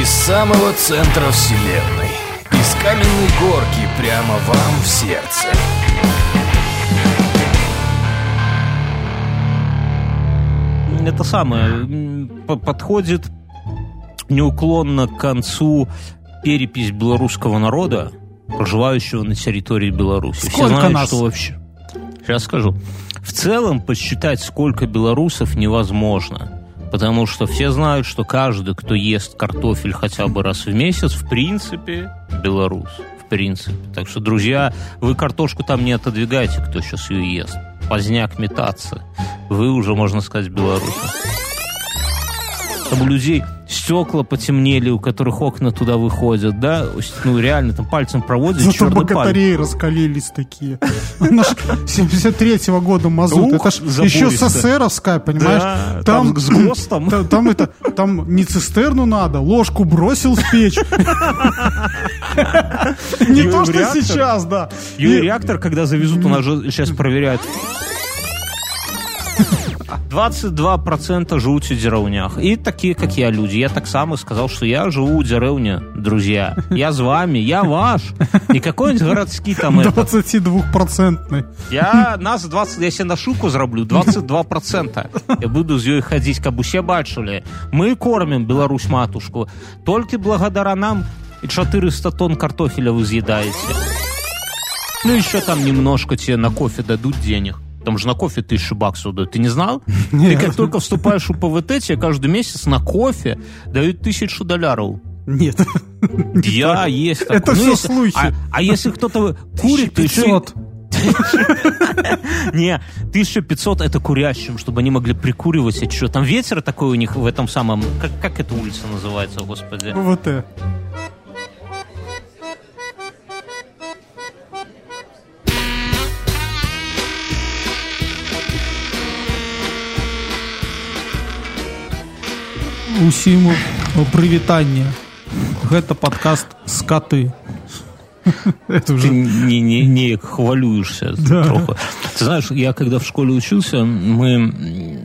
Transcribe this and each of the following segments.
Из самого центра вселенной Из каменной горки прямо вам в сердце Это самое подходит неуклонно к концу перепись белорусского народа, проживающего на территории Беларуси. Сколько Все знают, нас? что вообще. Сейчас скажу. В целом посчитать, сколько белорусов, невозможно. Потому что все знают, что каждый, кто ест картофель хотя бы раз в месяц, в принципе, белорус. В принципе. Так что, друзья, вы картошку там не отодвигайте, кто сейчас ее ест. Поздняк метаться. Вы уже, можно сказать, белорусы. Там у людей стекла потемнели, у которых окна туда выходят, да? Ну, реально, там пальцем проводят, Зато черный палец. богатыри раскалились такие. Наш 73-го года мазут. Это ж еще. СССРовская, понимаешь? Там с ГОСТом. Та- Там это, там не цистерну надо, ложку бросил в печь. Не то, что сейчас, да. И- реактор, когда завезут, у нас же сейчас проверяют. 22% живут в деревнях. И такие, как я, люди. Я так само сказал, что я живу у деревни, друзья. Я с вами, я ваш. Не какой-нибудь городский там это. 22-процентный. Я нас 20, я себе на шутку зроблю, 22%. Я буду з ёй ходить, как бы усе бачили. Мы кормим Беларусь матушку. Только благодаря нам и 400 тонн картофеля вы съедаете. Ну, еще там немножко тебе на кофе дадут денег. Там же на кофе тысячу баксов дают. Ты не знал? Ты как только вступаешь в ПВТ, тебе каждый месяц на кофе дают тысячу долларов. Нет. Я есть такое. Это Ну, всё если- слухи. А, а если кто-то курит, то еще... и- 500. Не, 1500 это курящим, чтобы они могли прикуривать. Что, там ветер такой у них в этом самом... Как, как эта улица называется, господи? ВВТ. Усім прывітанне. Гэта падкаст скаты. Это Ты уже не, не, не хвалюешься Да. троху. Ты знаешь, я когда в школе учился, мы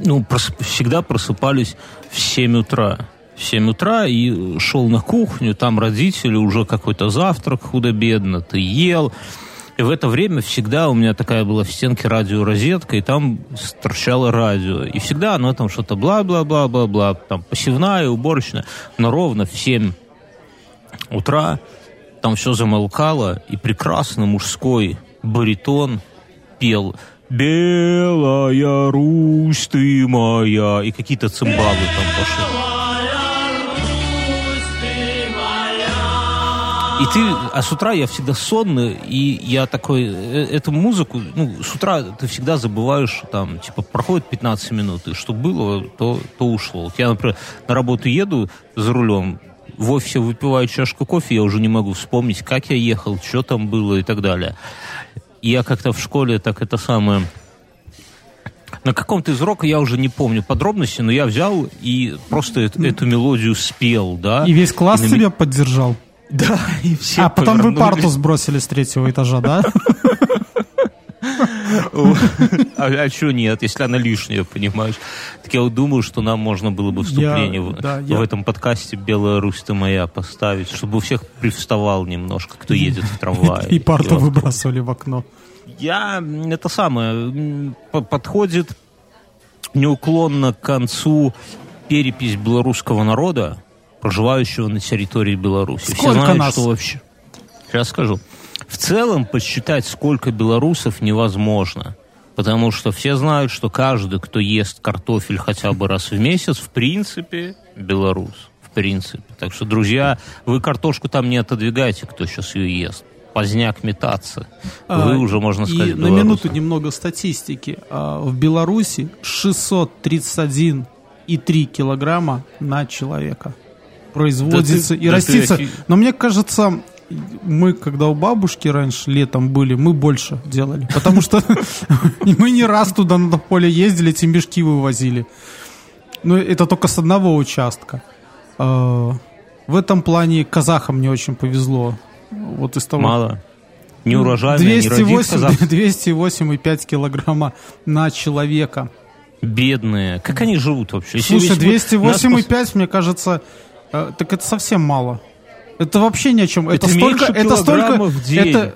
ну, прос- всегда просыпались в 7 утра. В 7 утра и шел на кухню, там родители, уже какой-то завтрак худо-бедно, ты ел. И в это время всегда у меня такая была в стенке радиорозетка, и там торчало радио. И всегда оно там что-то бла-бла-бла-бла-бла, там посевная, уборочная. Но ровно в 7 утра там все замолкало, и прекрасно мужской баритон пел «Белая Русь ты моя», и какие-то цимбалы там пошли. И ты, а с утра я всегда сонный, и я такой, э, эту музыку, ну, с утра ты всегда забываешь, там, типа, проходит 15 минут, и что было, то, то ушло. Вот я, например, на работу еду за рулем, в офисе выпиваю чашку кофе, я уже не могу вспомнить, как я ехал, что там было и так далее. И я как-то в школе так это самое... На каком-то из уроков я уже не помню подробности, но я взял и просто эт- эту мелодию спел, да. И весь класс И на тебя поддержал. Да, и все А потом вы парту сбросили с третьего этажа, да? А, что нет, если она лишняя, понимаешь? Так я вот думаю, что нам можно было бы вступление в, да, в я- этом подкасте «Белая Русь ты моя» поставить, чтобы у всех привставал немножко, кто едет в трамвае. И парту автобусе. выбрасывали в окно. Я, это самое, подходит неуклонно к концу перепись белорусского народа, проживающего на территории Беларуси. Сколько Все знают, нас? что вообще... Сейчас скажу. В целом посчитать, сколько белорусов, невозможно. Потому что все знают, что каждый, кто ест картофель хотя бы раз в месяц, в принципе, белорус. В принципе. Так что, друзья, вы картошку там не отодвигайте, кто сейчас ее ест. Поздняк метаться. Вы А, уже, можно и сказать, на белорусы. минуту немного статистики. А, В Беларуси 631,3 килограмма на человека производится Да ты- и да ты растится. офи- Но мне кажется, мы, когда у бабушки раньше летом были, мы больше делали. Потому что мы не раз туда на поле ездили, эти мешки вывозили. Но это только с одного участка. А, В этом плане казахам не очень повезло. Вот из того, Мало. Не родит 208, казах. 208,5 килограмма на человека. Бедные. Как они живут вообще? Слушай, если бы нас пос- 208,5, мне кажется, Э, так это совсем мало. Это вообще ни о чем. Это, Это столько, это столько, в день. это,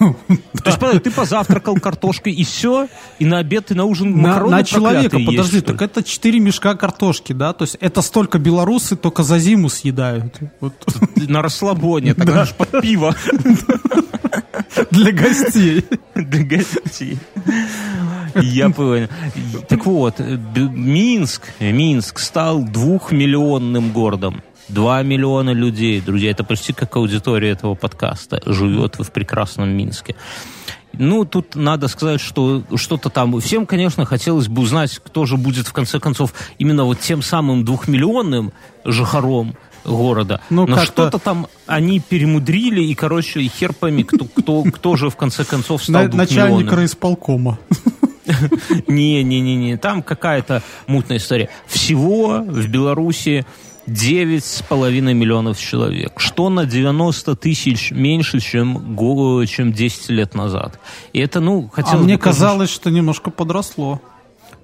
ну, То есть, подожди, ты позавтракал картошкой и все, и на обед и на ужин на, макароны на человека, подожди, есть, так это 4 мешка картошки, да? То есть это столько белорусы только за зиму съедают. Вот. На расслабоне, так аж под пиво Для гостей. для гостей. Я понял. Так вот, Минск, Минск стал двухмиллионным городом. Два миллиона людей, друзья, это почти как аудитория этого подкаста, живет в прекрасном Минске. Ну, тут надо сказать, что что-то там... Всем, конечно, хотелось бы узнать, кто же будет, в конце концов, именно вот тем самым двухмиллионным жихаром города. Ну, Но что-то там они перемудрили, и, короче, и хер пойми, кто, кто, кто же, в конце концов, стал На- начальник райисполкома. Не-не-не, там какая-то мутная история. Всего в Беларуси 9,5 миллионов человек, что на 90 тысяч меньше, чем, чем 10 лет назад. И это, ну, А хотелось мне бы, конечно, казалось, что немножко подросло.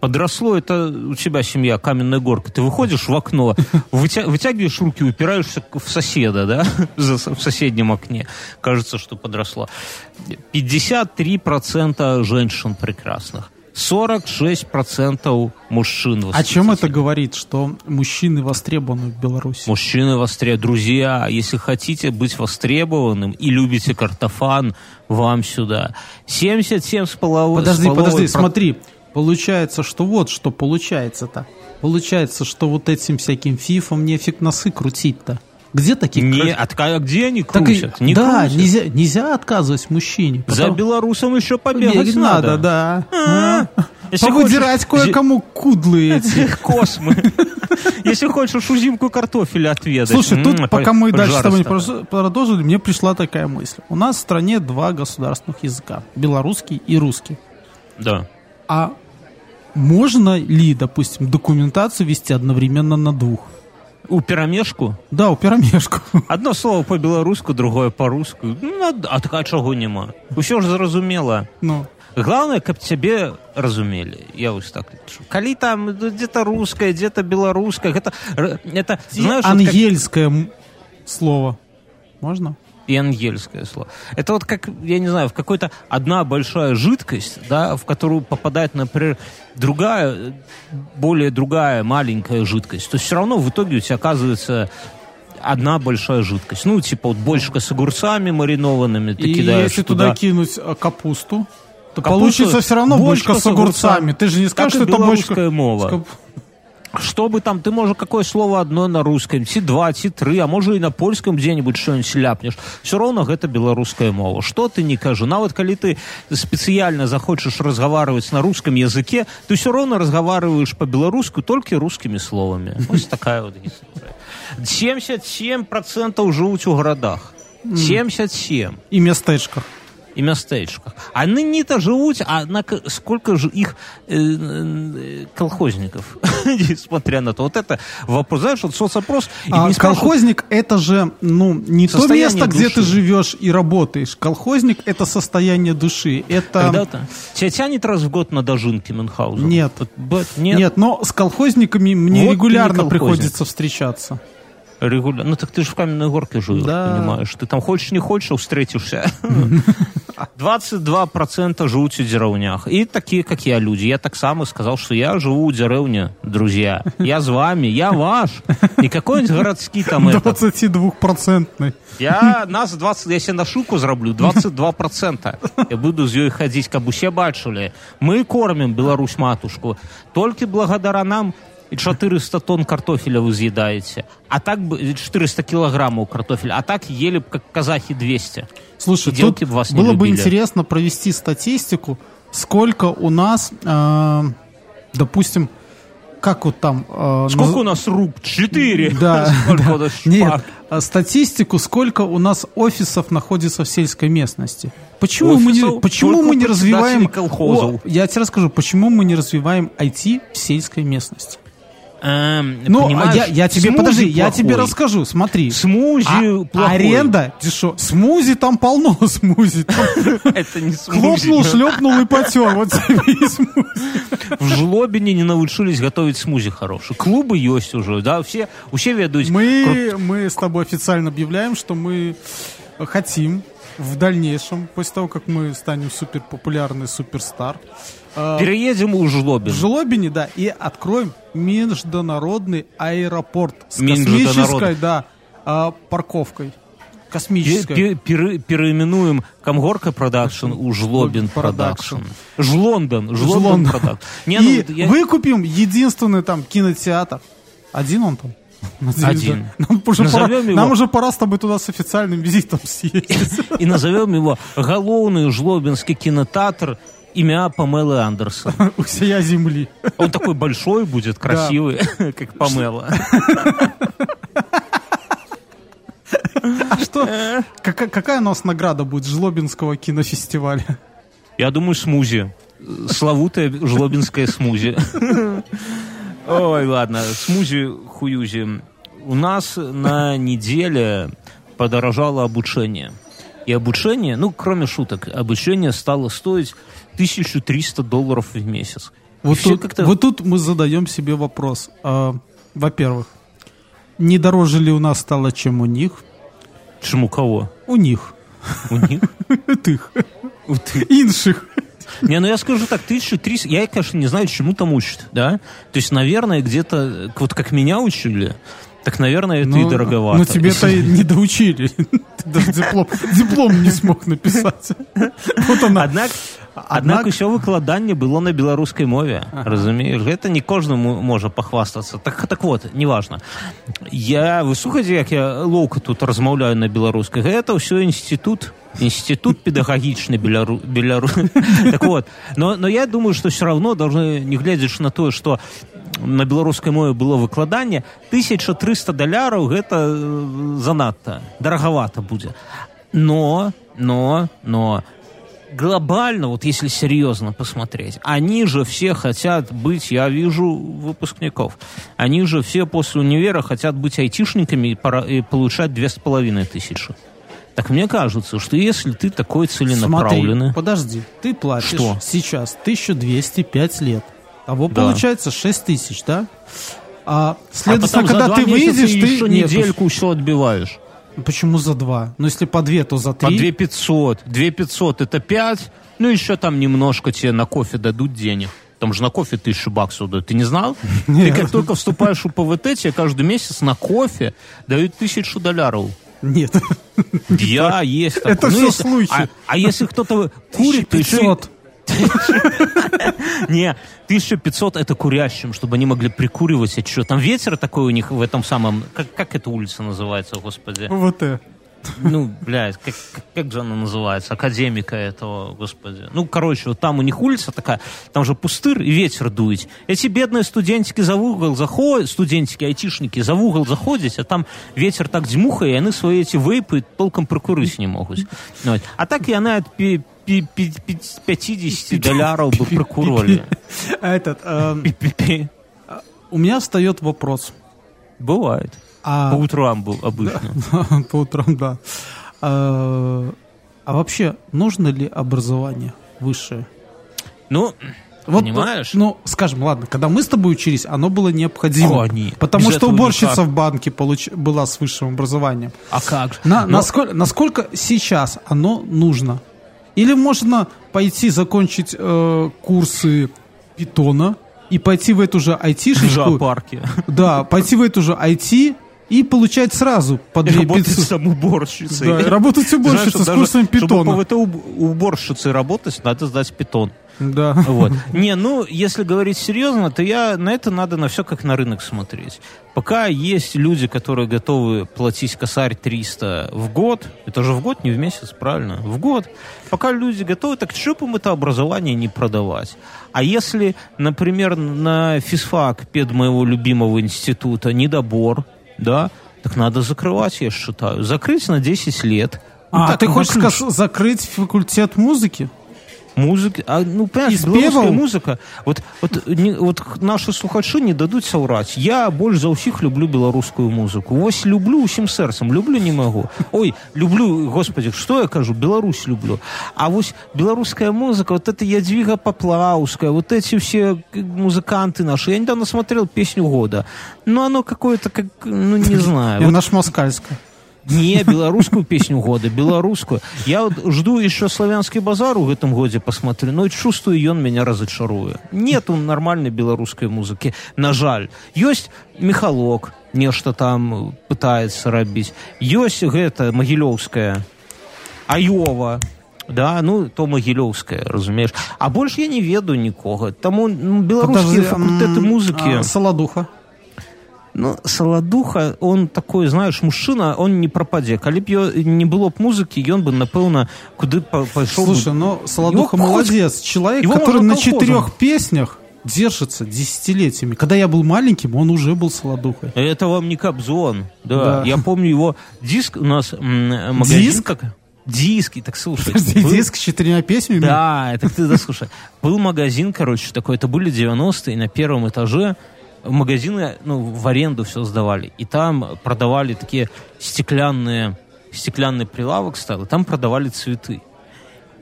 Подросло, это у тебя семья, каменная горка. Ты выходишь в окно, вытя- вытягиваешь руки, упираешься в соседа, да, в соседнем окне. Кажется, что подросло. 53% женщин прекрасных. 46% мужчин. О чем это говорит? Что мужчины востребованы в Беларуси? Мужчины востребованы. Друзья, если хотите быть востребованным и любите картофан, вам сюда. 77 с половой... Подожди, с половой подожди, про- смотри. Получается, что вот что получается-то. Получается, что вот этим всяким фифом нефиг носы крутить-то. Где таких Не, крас- так а где они Так крутят? Не да, крутят. нельзя, нельзя отказывать мужчине. За потому- белорусом еще побегать Бегать надо. да. А, А. Если Повыдирать хочешь- кое-кому кудлы эти. Космы. Если хочешь узимку картофеля отведать. Слушай, тут пока мы дальше с тобой не продолжили, мне пришла такая мысль. У нас в стране два государственных языка. Белорусский и русский. Да. А можно ли, допустим, документацию вести одновременно на двух? У перамешку Да, у перамешку. одно слово по-беларуску, другое по-руску. Ну, а- а така чаго няма. Усё ж зразумела. Ну, Главное, каб цябе разумелі я вось так лічу. калі там ну, где-то русская где-то беларуская гэта р- это знаешь вот как- ангельское м- слово. Можно? и ангельское слово. Это вот как, я не знаю, в какой-то одна большая жидкость, да, в которую попадает, например, другая, более другая маленькая жидкость. То есть все равно в итоге у тебя оказывается одна большая жидкость. Ну, типа вот бочка с огурцами маринованными, ты И кидаешь если туда, кинуть э, капусту, то Капусту- получится все равно бочка, бочка с с огурцами. огурцами. Ты же не скажешь, что это бочка... мова. с кап- Что бы там, ты можешь какое слово одно на русском, ти два, ти три, а может и на польском где-нибудь что-нибудь ляпнешь. Все равно гэта беларуская мова. Что ты не кажу. Нават калі ты специально захочешь разговаривать на русском языке, ты все равно разговариваешь по-белорусски только русскими словами. Вот такая вот история. 77% живут у городах. 77 И местечках. І мястэчках а ныне-то живут а на к- сколько же их э, э, колхозников несмотря на то вот это вопрос знаешь вот соцопрос А не колхозник это же, ну, не то место, где ты живешь и работаешь. Колхозник это состояние души. Это... когда-то тебя тянет раз в год на дожинки Мюнхгаузена? Нет. Нет, Нет. но с колхозниками мне Вот регулярно приходится встречаться регулярно. Ну так ты же в каменной горке живешь, Да. понимаешь. Ты там хочешь, не хочешь, а встретишься. 22% живут у деревнях. И такие, как я, люди. Я так само сказал, что я живу у деревни, друзья. Я с вами, я ваш. Не какой-нибудь городский там это. 22-процентный. Я нас 20, я себе на шуку зраблю 22%. Я буду з ёй хадзіць, каб усе бачылі. Мы кормим Беларусь матушку. Толькі благодаря нам і 400 тонн картофеля вы з'едаеце. А так бы 400 килограммов картофеля. А так ели бы как казахи 200. Слушай, И тут вас было бы интересно провести статистику, сколько у нас, э, допустим, как вот там... э, Сколько наз- у нас рук? Четыре. Да, да. Нет, а статистику, сколько у нас офисов находится в сельской местности. Почему мы не, Офисов почему мы не развиваем... колхозов. О, я тебе расскажу, почему мы не развиваем IT в сельской местности. Эм, Ну, я, я тебе, смузи подожди, я тебе плохой. расскажу, смотри. Смузи А- плохой. аренда, дешев. Смузи там полно смузи. Это не смузи. хлопнул, шлепнул и потер. Вот тебе и смузи. В Жлобине не научились готовить смузи хорошие. Клубы есть уже, да, все, усе ведают. Мы, мы с тобой официально объявляем, что мы хотим в дальнейшем, после того, как мы станем супер популярный superstar, э, Переедем у в Жлобин. Жлобине, да, и откроем международный аэропорт с космической, да, э, парковкой. Космической. Пе- пере- Переименуем Камгорка продакшн у Жлобин продакшн. Жлондон. Жлондон продакшн. Не, и ну, я- выкупим единственный там кинотеатр. Один он там? Один. Нам, уже пора, Назовем его- нам уже пора с тобой туда с официальным визитом съездить. и назовем его Галоўны Жлобинский кинотеатр имя Памелы Андерсон. У всея земли. Он такой большой будет, красивый, как Памела. А что? Какая, какая у нас награда будет Жлобинского кинофестиваля? Я думаю, смузи. Славутая жлобинская смузи. Ой, ладно, смузи хуюзи. У нас на неделе подорожало обучение. И обучение, ну, кроме шуток, обучение стало стоить 1300 долларов в месяц. Вот тут, вот тут мы задаем себе вопрос. А, во-первых, не дороже ли у нас стало, чем у них? Чем у кого? У них. У них? Тых. Инших. Не, ну я скажу так, 1300, я, конечно, не знаю, чему там учат, да? То есть, наверное, где-то, вот как меня учили, так, наверное, это и дороговато. Ну, тебе-то и не доучили. Ты даже диплом, диплом не смог написать. Вот она. Аднак, Аднак- аднак усё выкладанне было на беларускай мове разумееш гэта не кожнаму можа пахвастацца так так вот неважно я вы слухаце як я лоўка тут размаўляю на беларускай гэта ўсё інститут інститут педагагічны белару белару так вот но но я думаю что все равно должны не гледзячы на тое что на беларускай мове было выкладанне 1300 даляраў гэта э, занадта дарагавата будзе но но но глобально, вот если серьезно посмотреть, они же все хотят быть, я вижу выпускников, они же все после универа хотят быть айтишниками и, пора- и получать две с половиной тысячи. Так мне кажется, что если ты такой целенаправленный... Смотри, подожди, ты платишь Что? сейчас 1205 лет. Того Да. получается 6 тысяч, да? А, а следовательно, за когда ты выйдешь, ты... еще недельку все отбиваешь. Почему за два? Ну, если по две, то за По три. 2 500. 2 500 это 5. Ну, еще там немножко тебе на кофе дадут денег. Там же на кофе тысячу баксов дают. Ты не знал? Ты как только вступаешь в ПВТ, тебе каждый месяц на кофе дают тысячу долларов. Нет. Я есть. Это Ну, всё если- слухи. А, а если кто-то курит, то еще... 1500. Не, 1500 это курящим, чтобы они могли прикуривать. А что, там ветер такой у них в этом самом... Как, как эта улица называется, господи? Вот это. Ну, блядь, как, как, же она называется? Академика этого, господи. Ну, короче, вот там у них улица такая, там же пустырь и ветер дует. Эти бедные студентики за угол заходят, студентики, айтишники за угол заходят, а там ветер так дзьмухае, и они свои эти вейпы толком прикурить не могут. А так и она от пи- пи- пи- пи- 50 долларов бы прикуривали. А этот, эм, Пи-пи-пи. у меня встает вопрос. Бывает. А, По утрам был обычно. по утрам, да. А, а вообще, нужно ли образование высшее? Ну, Вот, Понимаешь? Ну, скажем, ладно, когда мы с тобой учились, оно было необходимо. Конечно. Потому Без что уборщица никак. в банке получ- была с высшим образованием. а как же? На- Но- насколько, насколько сейчас оно нужно? Или можно пойти закончить э, курсы питона и пойти в эту же в айтишечку, зоопарке. да, пойти в эту же IT и получать сразу по И 2 работать 500. там уборщицей. Да, работать уборщицей Знаешь, с даже курсом питона. Чтобы по ВТ уб- уборщицей работать, надо сдать питон. Да. Вот. Не, ну, если говорить серьезно, то я на это надо на все как на рынок смотреть. Пока есть люди, которые готовы платить косарь 300 в год, это же в год, не в месяц, правильно? В год. Пока люди готовы, так что бы им это образование не продавать? А если, например, на физфак пед моего любимого института недобор, да, так надо закрывать, я считаю. Закрыть на 10 лет. Ну, А, так, ты хочешь ключ. сказ- закрыть факультет музыки? Музыки, а, ну, понимаешь, І беларуская спеваў? музыка, вот, вот, не, вот наши слухачы не дадуць саўраць. Я больш за ўсіх люблю беларускую музыку. Вось люблю усім сэрцам, люблю не магу. Ой, люблю, господи, что я кажу, Беларусь люблю. А вось беларуская музыка, вот это Ядвига Поплавская, вот эти все музыканты наши. Я недавно смотрел песню года. Ну, оно какое-то, как, ну, не знаю. Я Вот наш москальская. не беларускую песню года беларускую я вот жду еще славянский базар в этом годе посмотрю но чувствую ён меня разочаруе нету нормальной беларускай музыки на жаль ёсць мехалок нешта там пытается рабіць ёсць гэта магілёўская аёва да ну то магілёўская разумееш а больш я не ведаю нікога таму ну, беларускія Подожди, факультэты м, музыкі а, Солодуха. Ну, Саладуха, он такой, знаешь, мужчына, он не пропадзе. Калі б ё- не было б музыкі, ён бы, напэўна, куды па- пайшоў Слушай, бы... ну Солодуха Его молодец. Человек, его который можно на колхозом. четырех песнях держится десятилетиями. Когда я был маленьким, он уже был Солодухой. Это вам не Кобзон. Да. Да. Я помню его диск у нас м, магазин. Диск? Как... Диски, так слушай. Подожди, был- диск с четырьмя песнями? Да, это ты да, слушай. Был магазин, короче, такой, это были 90-е, на первом этаже магазины, ну, в аренду все сдавали. И там продавали такие стеклянные, стеклянный прилавок и там продавали цветы.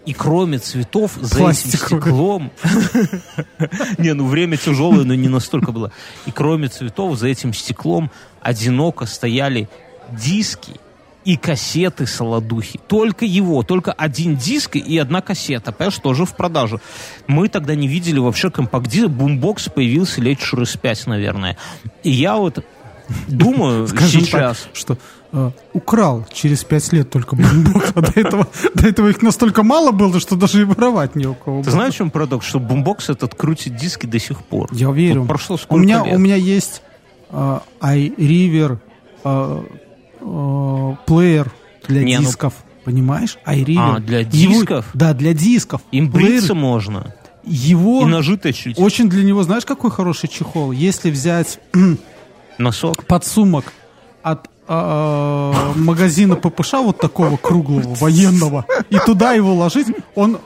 И кроме цветов, за этим стеклом... Не, ну время тяжелое, но не настолько было. И кроме цветов, за этим стеклом одиноко стояли диски и кассеты Солодухи. Только его, только один диск и одна кассета, понимаешь, тоже в продажу. Мы тогда не видели вообще компакт-диск, бумбокс появился лет через пять, наверное. И я вот думаю сейчас... что э, украл через пять лет только бумбокс, а до этого, до этого их настолько мало было, что даже и воровать не у кого Ты было. знаешь, в чем парадокс? Что бумбокс этот крутит диски до сих пор. Я верю. Вот прошло у сколько меня, лет? у меня есть э, iRiver э, э, плеер для Не, ну- дисков. Понимаешь? iRiver. А, для Его- дисков? да, для дисков. Им Плеер- бриться можно. Его... И ножи точить. Очень для него, знаешь, какой хороший чехол? Если взять Носок. подсумок от а, магазина ППШ вот такого круглого, военного, и туда его ложить, он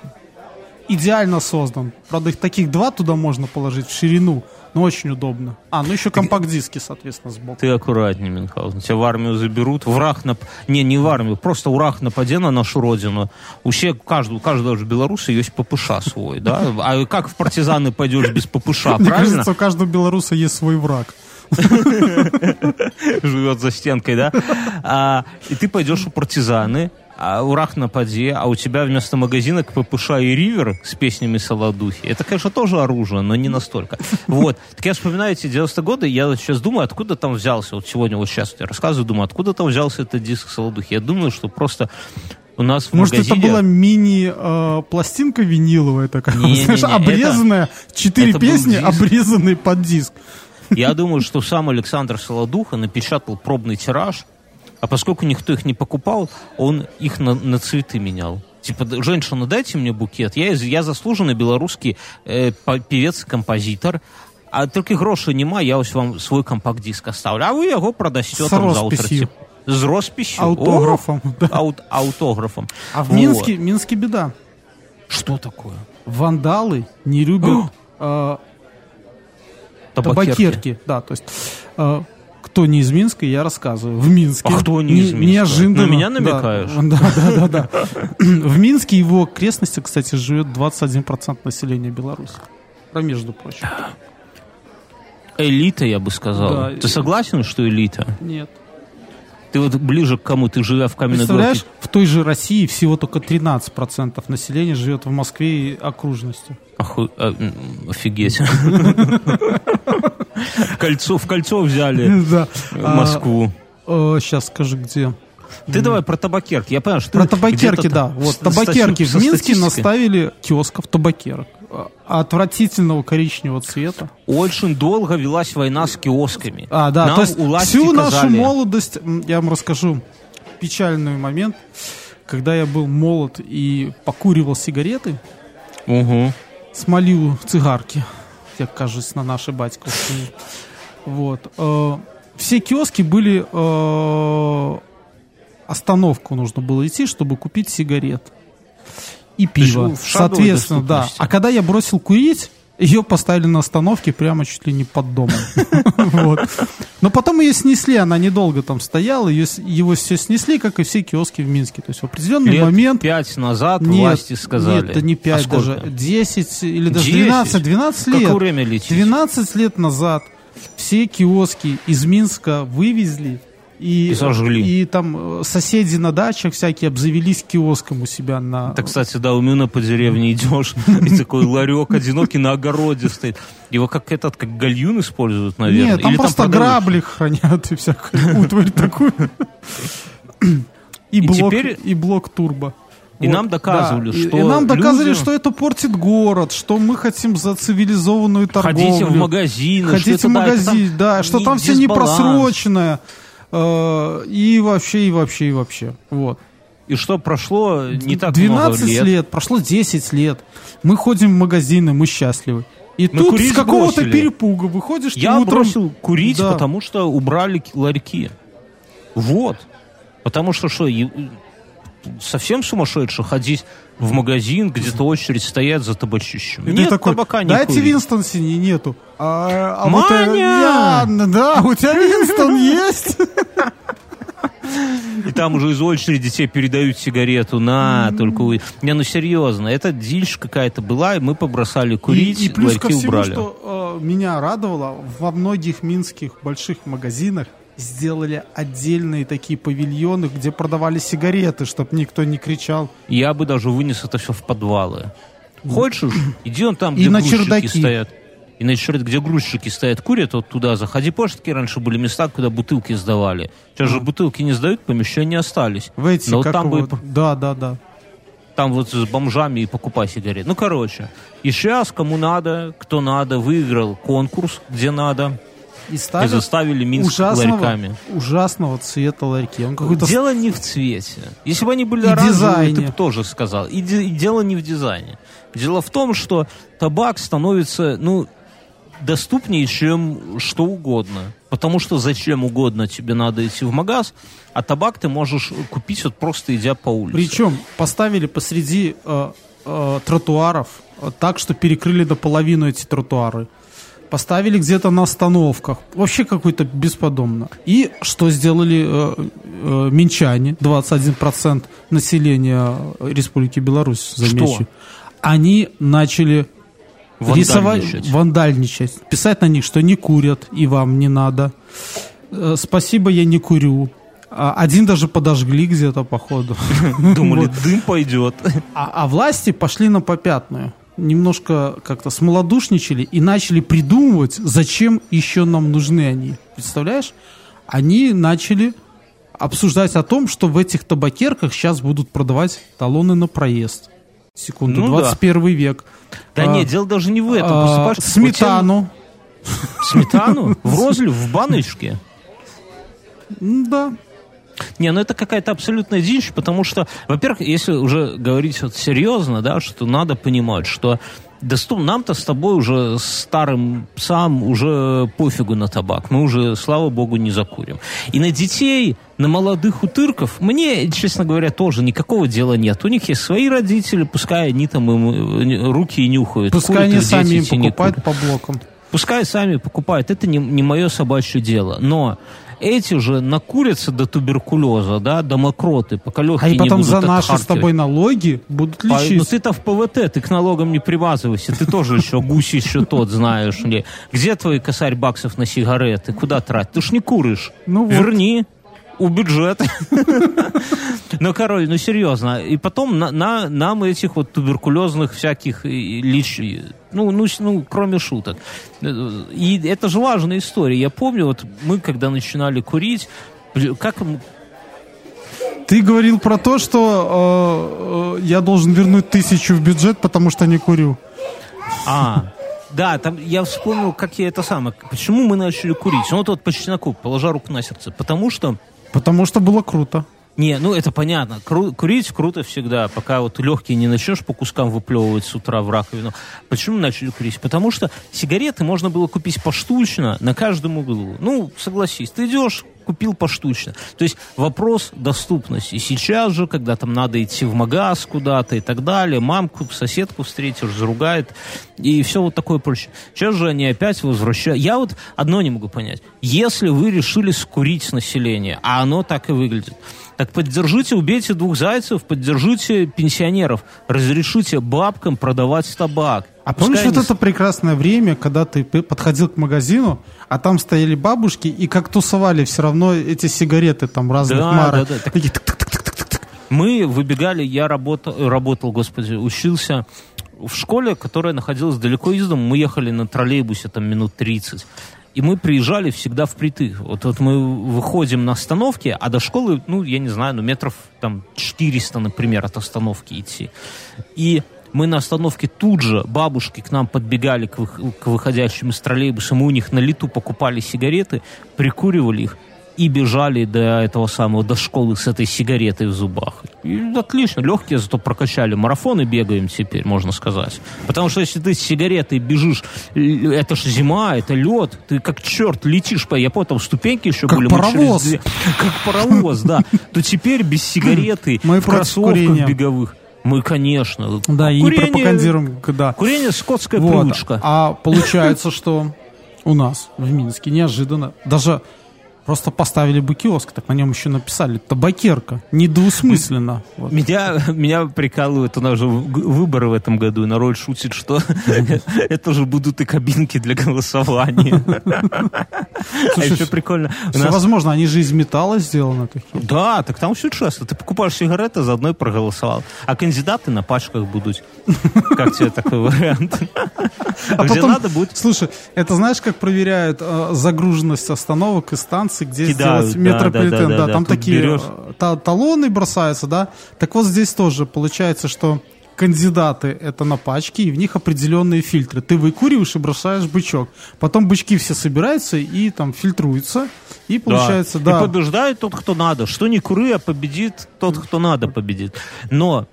идеально создан. Правда, их таких два туда можно положить в ширину, но очень удобно. А, ну еще компакт-диски, соответственно, сбоку. Ты аккуратнее, Мюнхгаузен. Тебя в армию заберут. Враг нап... Не, не в армию, просто враг нападе на нашу родину. Усе, каждый, у каждого же белоруса есть ППШ свой, да? А как в партизаны пойдешь без ППШ, Мне правильно? кажется, у каждого белоруса есть свой враг. Живет за стенкой, да? А, и ты пойдешь у партизаны, а враг нападе, а у тебя вместо магазина к ППШ и Ривер с песнями Солодухи. Это, конечно, тоже оружие, но не настолько. Вот. Так я вспоминаю эти 90-е годы, я вот сейчас думаю, откуда там взялся, вот сегодня вот сейчас я рассказываю, думаю, откуда там взялся этот диск Солодухи. Я думаю, что просто у нас в Может, магазине... это была мини-пластинка виниловая такая, Не-не-не, знаешь, это- обрезанная, четыре песни, диск. обрезанные под диск. Я думаю, что сам Александр Солодуха напечатал пробный тираж, а поскольку никто их не покупал, он их на, на цветы менял. Типа, «Да, женщина, дайте мне букет. Я, я заслуженный белорусский э, па- певец и композитор. А тільки грошей нема, я ось вам свой компакт-диск оставлю. А ви його продасте З там завтра. розписью. типа. З розписью. Аутографом. О, да. аут- аутографом. А в Вот. Минске, Минске беда. Что такое? Вандалы не любят э, табакерки. Да, то есть э, кто не из Минска, я рассказываю. В Минске. А кто не из Минска? Неожиданно. На меня намекаешь? Да, да, да, да. В Минске его окрестности, кстати, живет 21% населения Беларуси. Про между прочим. Элита, я бы сказал. Да. Ты согласен, что элита? Нет. Ты вот ближе к кому? Ты живя в Каменной Представляешь, Горке? в той же России всего только 13% населения живет в Москве и окружности. Оху- а, офигеть. Кольцо, в кольцо взяли Да. А, Москву. Сейчас скажи, где. Ты давай про табакерки. Я понимаю, что Про табакерки, да. Вот табакерки в Минске наставили киосков табакерок. А, Отвратительного коричневого цвета. Очень долго велась война с киосками. А, да, Нам то есть всю нашу молодость, я вам расскажу печальный момент, когда я был молод и покуривал сигареты, Угу. смолил цигарки, як кажется, на нашей батьковской. Вот. Э, Все киоски были... э, Остановку нужно было идти, чтобы купить сигарет. и пиво. Соответственно, да. А когда я бросил курить, ее поставили на остановке прямо чуть ли не под домом. Но потом ее снесли, она недолго там стояла, его все снесли, как и все киоски в Минске. То есть в определенный момент... пять назад власти сказали. Нет, это не А 5 сколько? даже, 10 или даже 10? 12, 12 Как лет. время летит. 12 лет назад все киоски из Минска вывезли. И, И сожгли. И там э, соседи на дачах всякие обзавелись киоском у себя на... Так, кстати, да, у Мюна по деревне идешь, и такой ларек одинокий на огороде стоит. Его как этот, как гальюн используют, наверное. Нет, там Или просто продают? грабли хранят и всякую утварь такую. И И блок, теперь- и блок турбо. И нам доказывали, да. И- что И нам доказывали, люди- что это портит город, что мы хотим за цивилизованную торговлю. Хотите в магазин. Хотите в магазин, да, что там все не просроченное. Э, И вообще, и вообще, и вообще. Вот. И что прошло не так 12 много лет. лет. прошло 10 лет. Мы ходим в магазины, мы счастливы. И Мы тут с какого-то бросили. перепуга выходишь ты Я утром... бросил курить, Да. потому что убрали ларьки. Вот. Потому что что, совсем сумасшедший ходить в магазин, где-то очередь стоят за табачищем. И Нет такой, табака не дайте курить. Винстон синий, нету. А, а вот, Маня! я- да, у тебя Винстон есть? И там уже из очереди тебе передают сигарету. На, только вы. Не, ну серьезно, это дичь какая-то была, и мы побросали курить, и, и плюс ко всему, убрали. что э, меня радовало, во многих минских больших магазинах сделали отдельные такие павильоны, где продавали сигареты, чтобы никто не кричал. Я бы даже вынес это все в подвалы. Хочешь, иди он там, И где на грузчики чердаки. стоят. И на чердак, где грузчики стоят, курят, вот туда заходи. Помнишь, такие раньше были места, куда бутылки сдавали? Сейчас же бутылки не сдают, помещения остались. В эти, Но вот там бы его- Да, да, да. там вот с бомжами и покупай сигареты. Ну, короче, и сейчас кому надо, кто надо, выиграл конкурс, где надо, И и ставят заставили Минск ужасного, ларьками. ужасного цвета ларьки. Он какой-то... Дело не в цвете. Если бы они были И оранжевые, ты бы тоже сказал. И, де- и дело не в дизайне. Дело в том, что табак становится, ну, доступнее, чем что угодно. Потому что зачем угодно тебе надо идти в магаз, а табак ты можешь купить вот просто идя по улице. Причем поставили посреди э, э, тротуаров э, так, что перекрыли до половины эти тротуары. Поставили где-то на остановках. Вообще какой-то бесподобно. И что сделали э, э, минчане, 21% населения Республики Беларусь, замечу. Они начали рисовать, Вандальничать. вандальничать, писать на них, что не курят и вам не надо. Э, Спасибо, я не курю. А Один даже подожгли где-то, походу. Думали, дым пойдет. А, а власти пошли на попятную. Немножко как-то смолодушничали и начали придумывать, зачем еще нам нужны они. Представляешь? Они начали обсуждать о том, что в этих табакерках сейчас будут продавать талоны на проезд. Секунду, Ну да. 21 век. Да А, нет, дело даже не в этом. а, сметану. тебя- Сметану? В розлив, в баночке? Да. Не, ну это какая-то абсолютная дичь, потому что, во-первых, если уже говорить вот серьезно, да, что надо понимать, что доступ... нам-то с тобой уже старым псам уже пофигу на табак. Мы уже, слава богу, не закурим. И на детей, на молодых утырков, мне, честно говоря, тоже никакого дела нет. У них есть свои родители, пускай они там им э, руки и нюхают. Пускай Курят они сами им покупают по блокам. Пускай сами покупают, это не, не мое собачье дело. Но эти же накурятся до туберкулеза, да, до мокроты, пока легкие А и потом не за наши с тобой налоги будут А, лечить. ну ты-то в ПВТ, ты к налогам не привязывайся, ты тоже еще гусь еще тот, знаешь. Где твой косарь баксов на сигареты? Куда тратить? Ты ж не куришь. Ну. Верни у бюджета. Ну, король, ну серьезно. И потом на, на- нам этих вот туберкулезных всяких лич... Ну, ну, ну, кроме шуток. И это же важная история. Я помню, вот мы, когда начинали курить, как Ты говорил про то, что э, э, я должен вернуть тысячу в бюджет, потому что не курю. А, да, там я вспомнил, как я это самое. Почему мы начали курить? Ну, вот, вот по чесноку, положа руку на сердце. Потому что Потому что было круто. Не, ну это понятно. Кру- курить круто всегда, пока вот легкие не начнешь по кускам выплевывать с утра в раковину. Почему начали курить? Потому что сигареты можно было купить поштучно на каждом углу. Ну, согласись, ты идешь купил поштучно. То есть вопрос доступности. Сейчас же, когда там надо идти в магаз куда-то и так далее, мамку, соседку встретишь, заругает, и все вот такое прочее. Сейчас же они опять возвращают. Я вот одно не могу понять. Если вы решили скурить население, а оно так и выглядит, так поддержите, убейте двух зайцев, поддержите пенсионеров, разрешите бабкам продавать табак. А помнишь вот это прекрасное время, когда ты подходил к магазину, а там стояли бабушки и как тусовали все равно эти сигареты там разных Да, марок. да, да. Такие. Мы выбегали, я работал, работал, господи, учился в школе, которая находилась далеко из дома. Мы ехали на троллейбусе там минут 30. И мы приезжали всегда впритык. Вот, вот мы выходим на остановке, а до школы, ну, я не знаю, ну, метров там 400, например, от остановки идти. И мы на остановке тут же, бабушки к нам подбегали к, вых- к выходящим из троллейбуса, мы у них на лету покупали сигареты, прикуривали их и бежали до этого самого, до школы с этой сигаретой в зубах. И отлично, легкие зато прокачали марафон и бегаем теперь, можно сказать. Потому что если ты с сигаретой бежишь, это ж зима, это лед, ты как черт летишь по... Я там ступеньки еще Как были. через паровоз. две- Как паровоз, да. То теперь без сигареты, в кроссовках беговых. Мы, конечно. Да, и не Курение- пропагандируем, да. Курение скотская Вот. привычка. А получается, что у нас в Минске неожиданно даже просто поставили бы киоск, так на нем еще написали табакерка. Недвусмысленно. Вот. Меня, меня прикалывают, у нас же выборы в этом году, и народ шутит, что это же будут и кабинки для голосования. А еще прикольно. у Все нас- возможно, они же из металла сделаны такие. Да, так там все честно. Ты покупаешь сигареты, заодно и проголосовал. А кандидаты на пачках будут. Как тебе такой вариант? А Где потом, надо будет слушай, это знаешь, как проверяют э, загруженность остановок и станций, где Кидают, сделать да, метрополитен, да, да, да, там тут такие берешь. э, та- талоны бросаются, да. Так вот здесь тоже получается, что кандидаты это на пачке, и в них определенные фильтры. Ты выкуриваешь и бросаешь бычок. Потом бычки все собираются и там фильтруются. И получается, да. И побеждает тот, кто надо. Что не куры, а победит тот, кто надо победит. Но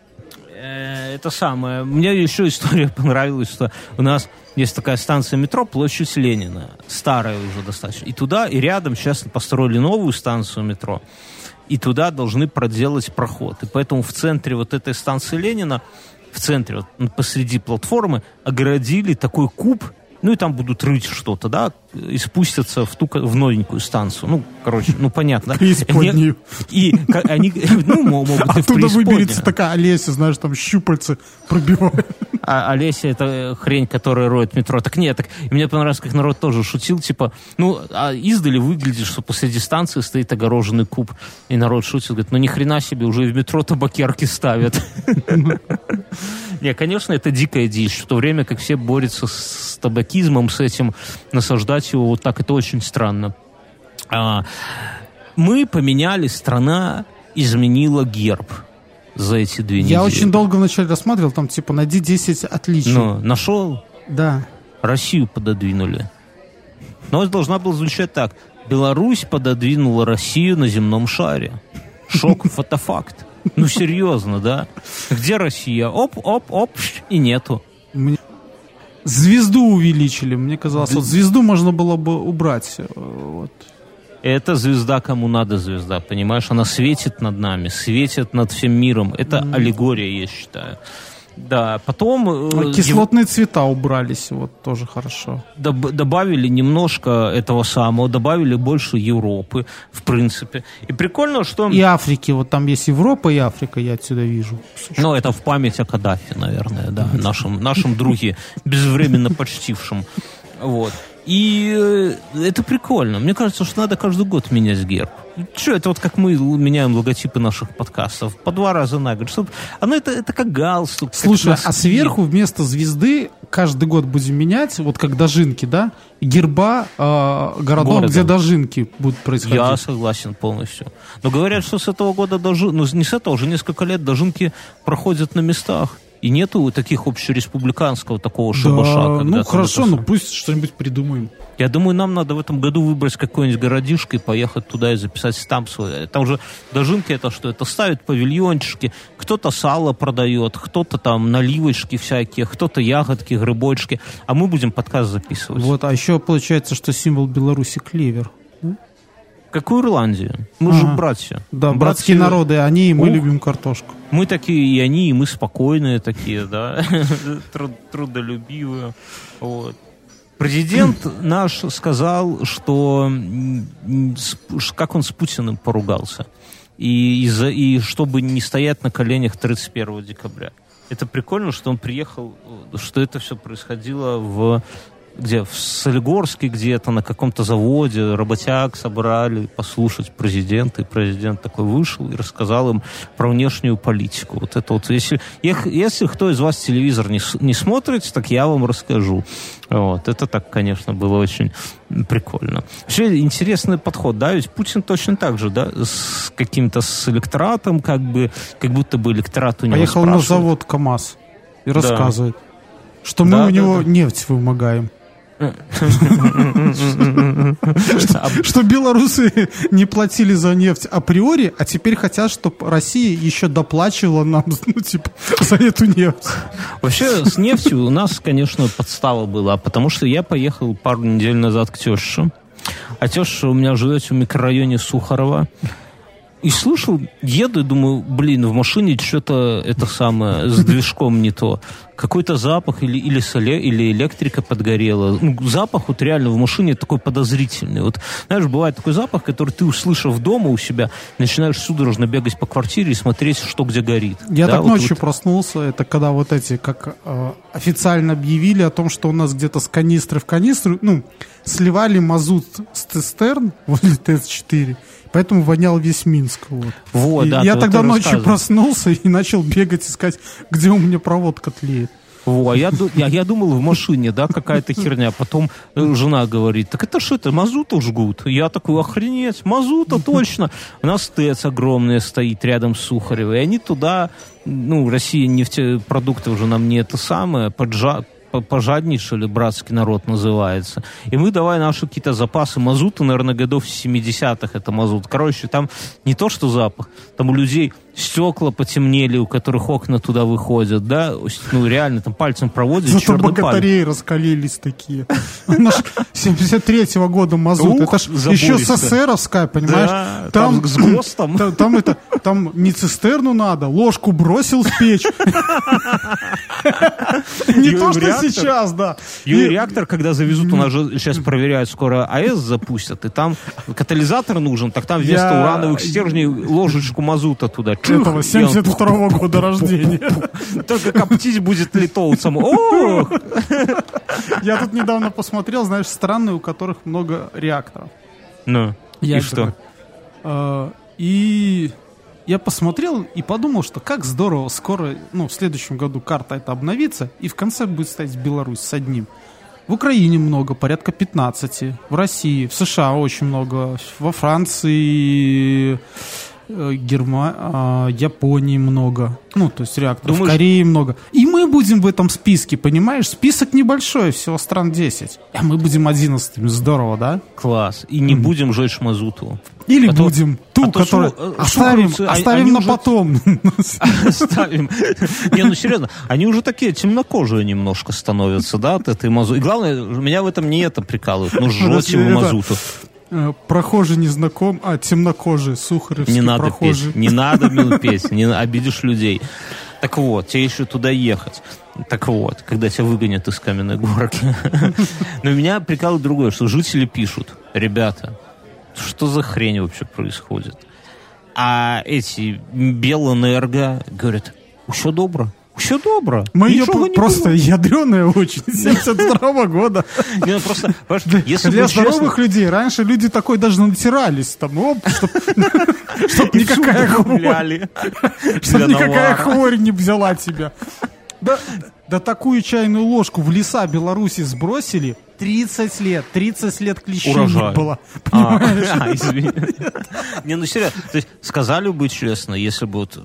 это самое. Мне еще история понравилась, что у нас есть такая станция метро, площадь Ленина, старая уже достаточно. И туда, и рядом сейчас построили новую станцию метро. И туда должны проделать проход. И поэтому в центре вот этой станции Ленина, в центре, вот, посреди платформы, огородили такой куб, ну и там будут рыть что-то, да, и спустятся в ту, в новенькую станцию. Ну, короче, ну понятно. Преисподнюю. И они, ну, мо- могут и в Оттуда выберется такая Олеся, знаешь, там щупальцы пробивают. А Олеся это э, хрень, которая роет метро. Так нет, так мне понравилось, как народ тоже шутил, типа, ну, а издали выглядит, что посреди станции стоит огороженный куб. И народ шутит, говорит, ну ни хрена себе, уже в метро табакерки ставят. Не, конечно, это дикая дичь. В то время как все борются с табакизмом, с этим, насаждать его вот так, это очень странно. А, мы поменяли, страна изменила герб за эти две недели. Я очень долго вначале рассматривал, там типа найди 10 отличий. Ну, нашел, Да. Россию пододвинули. Новость должна была звучать так. Беларусь пододвинула Россию на земном шаре. Шок, фотофакт. Ну, серьезно, да? Где Россия? Оп, оп, оп, и нету. Мне- Звезду увеличили. Мне казалось, вот звезду можно было бы убрать. э, Вот. Это звезда, кому надо звезда, понимаешь? Она светит над нами, светит над всем миром. Это аллегория, я считаю. Да, потом... э, А Кислотные цвета убрались, вот тоже хорошо. доб- добавили немножко этого самого, добавили больше Европы, в принципе. И прикольно, что... И Африки, вот там есть Европа и Африка, я отсюда вижу. Ну, это в память о Каддафи, наверное, да, нашем, нашем друге, безвременно почтившем. Вот. И э, это прикольно. Мне кажется, что надо каждый год менять герб. Что, это вот как мы меняем логотипы наших подкастов. По два раза на год. Чтоб... Оно это, это как галстук. как Слушай, носки. а сверху вместо звезды каждый год будем менять, вот как дожинки, да, герба э, городов, Города. где дожинки будут происходить. Я согласен полностью. Но говорят, что с этого года даже, ну не с этого, уже несколько лет дожинки проходят на местах. И нету таких общереспубликанского такого Да, шабаша. когда ну там хорошо, ну пусть что-нибудь придумаем. Я думаю, нам надо в этом году выбрать какой-нибудь городишко и поехать туда и записать стамп свой. Там уже дожинки это что? Это ставят павильончики, кто-то сало продает, кто-то там наливочки всякие, кто-то ягодки, грибочки. А мы будем подкаст записывать. Вот, а еще получается, что символ Беларуси клевер. Как у Ирландии. Мы же Ага. братья. Да, братские Братья- народы, они, и мы Ух. любим картошку. Мы такие, и они, и мы спокойные такие, да, Труд- трудолюбивые. Вот. Президент наш сказал, что как он с Путиным поругался. И, из-за- и чтобы не стоять на коленях 31 декабря. Это прикольно, что он приехал, э, что это все происходило в где в Солигорске где-то на каком-то заводе работяг собрали послушать президента, и президент такой вышел и рассказал им про внешнюю политику. Вот это вот, если, если кто из вас телевизор не, не смотрит, так я вам расскажу. Вот, это так, конечно, было очень прикольно. Вообще интересный подход, да, ведь Путин точно так же, да, с каким-то с электоратом, как бы, как будто бы электорат у него Поехал на спрашивает. завод КАМАЗ и рассказывает, что мы Да, у да, него да. нефть вымогаем. Что белорусы не платили за нефть априори, а теперь хотят, чтобы Россия еще доплачивала нам, ну, типа, за эту нефть. Вообще, с нефтью у нас, конечно, подстава была, потому что я поехал пару недель назад к теще. А теща у меня живет в микрорайоне Сухарова. И слышал, еду и думаю, блин, в машине что-то это самое, с движком не то. Какой-то запах или, или, соле, или электрика подгорела. Ну, запах вот реально в машине такой подозрительный. Вот, знаешь, бывает такой запах, который ты, услышав дома у себя, начинаешь судорожно бегать по квартире и смотреть, что где горит. Я Да, так вот- ночью вот. проснулся, это когда вот эти, как э, официально объявили о том, что у нас где-то с канистры в канистру, ну, сливали мазут с цистерн возле ТС-4, поэтому вонял весь Минск. Вот. Вот, И да, я тогда ночью проснулся и начал бегать, искать, где у меня проводка тлеет. Во, я, я, я думал в машине, да, какая-то херня. Потом э, жена говорит, так это что это, мазуту жгут? Я такой, охренеть, мазута точно. У нас ТЭЦ огромная стоит рядом с Сухаревой. И они туда, ну, Россия нефтепродукты уже нам не это самое, поджа по- пожадничали, братский народ называется. И мы давай наши какие-то запасы мазута, наверное, годов 70-х это мазут. Короче, там не то, что запах, там у людей стекла потемнели, у которых окна туда выходят, да, ну реально, там пальцем проводят, Зато палец. богатареи раскалились такие. Она ж 73-го года мазут. Это ж еще. СССРовская, понимаешь? Там с ГОСТом. Та- Там это, там не цистерну надо, ложку бросил в печь. Не то, что сейчас, да. И- реактор, когда завезут, у нас же сейчас проверяют, скоро АЭС запустят, и там катализатор нужен, так там вместо урановых стержней ложечку мазута туда. Этого и он 72 года рождения. Только коптить будет литовцам. Я тут недавно посмотрел, знаешь, страны, у которых много реакторов. Ну, и что? А, И я посмотрел и подумал, что как здорово скоро, ну, в следующем году карта это обновится, и в конце будет стоять Беларусь с одним. В Украине много, порядка 15. В России, в США очень много. Во Франции, Герма... а, Японии много. Ну, то есть реакторов. Думаешь- В Корее много. И мы будем в этом списке, понимаешь? Список небольшой, всего стран 10. А мы будем 11 Здорово, да? Класс. И не будем жечь мазуту. Или А то- будем ту, а то которую су- э, оставим, сухаревцы, а- оставим на уже- потом. Ставим. Не, ну серьезно, они уже такие темнокожие немножко становятся, да, от этой мазуты. И главное, меня в этом не это прикалывает. Ну, жжете вы Это- мазуту. Э, Прохожий незнаком, а темнокожий, сухаревский Не надо прохожий. петь, не надо мил петь, не обидишь людей. Так вот, тебе еще туда ехать. Так вот, когда тебя выгонят из каменной горки. Но меня прикалывает другое, что жители пишут, ребята, что за хрень вообще происходит? А эти Белэнерго говорят, все добро, все добро. Мы ее просто ядреная очень, 72 года. было». Не, ну просто, если Для здоровых людей раньше люди такой даже натирались, там, оп, чтобы никакая хворь, гуляли. чтоб Для никакая хворь не взяла тебя. Да, да такую чайную ложку в леса Беларуси сбросили 30 лет, 30 лет Урожай. не было. А, Понимаешь? а, извини. Не, ну серьезно, то есть сказали бы честно, если бы вот,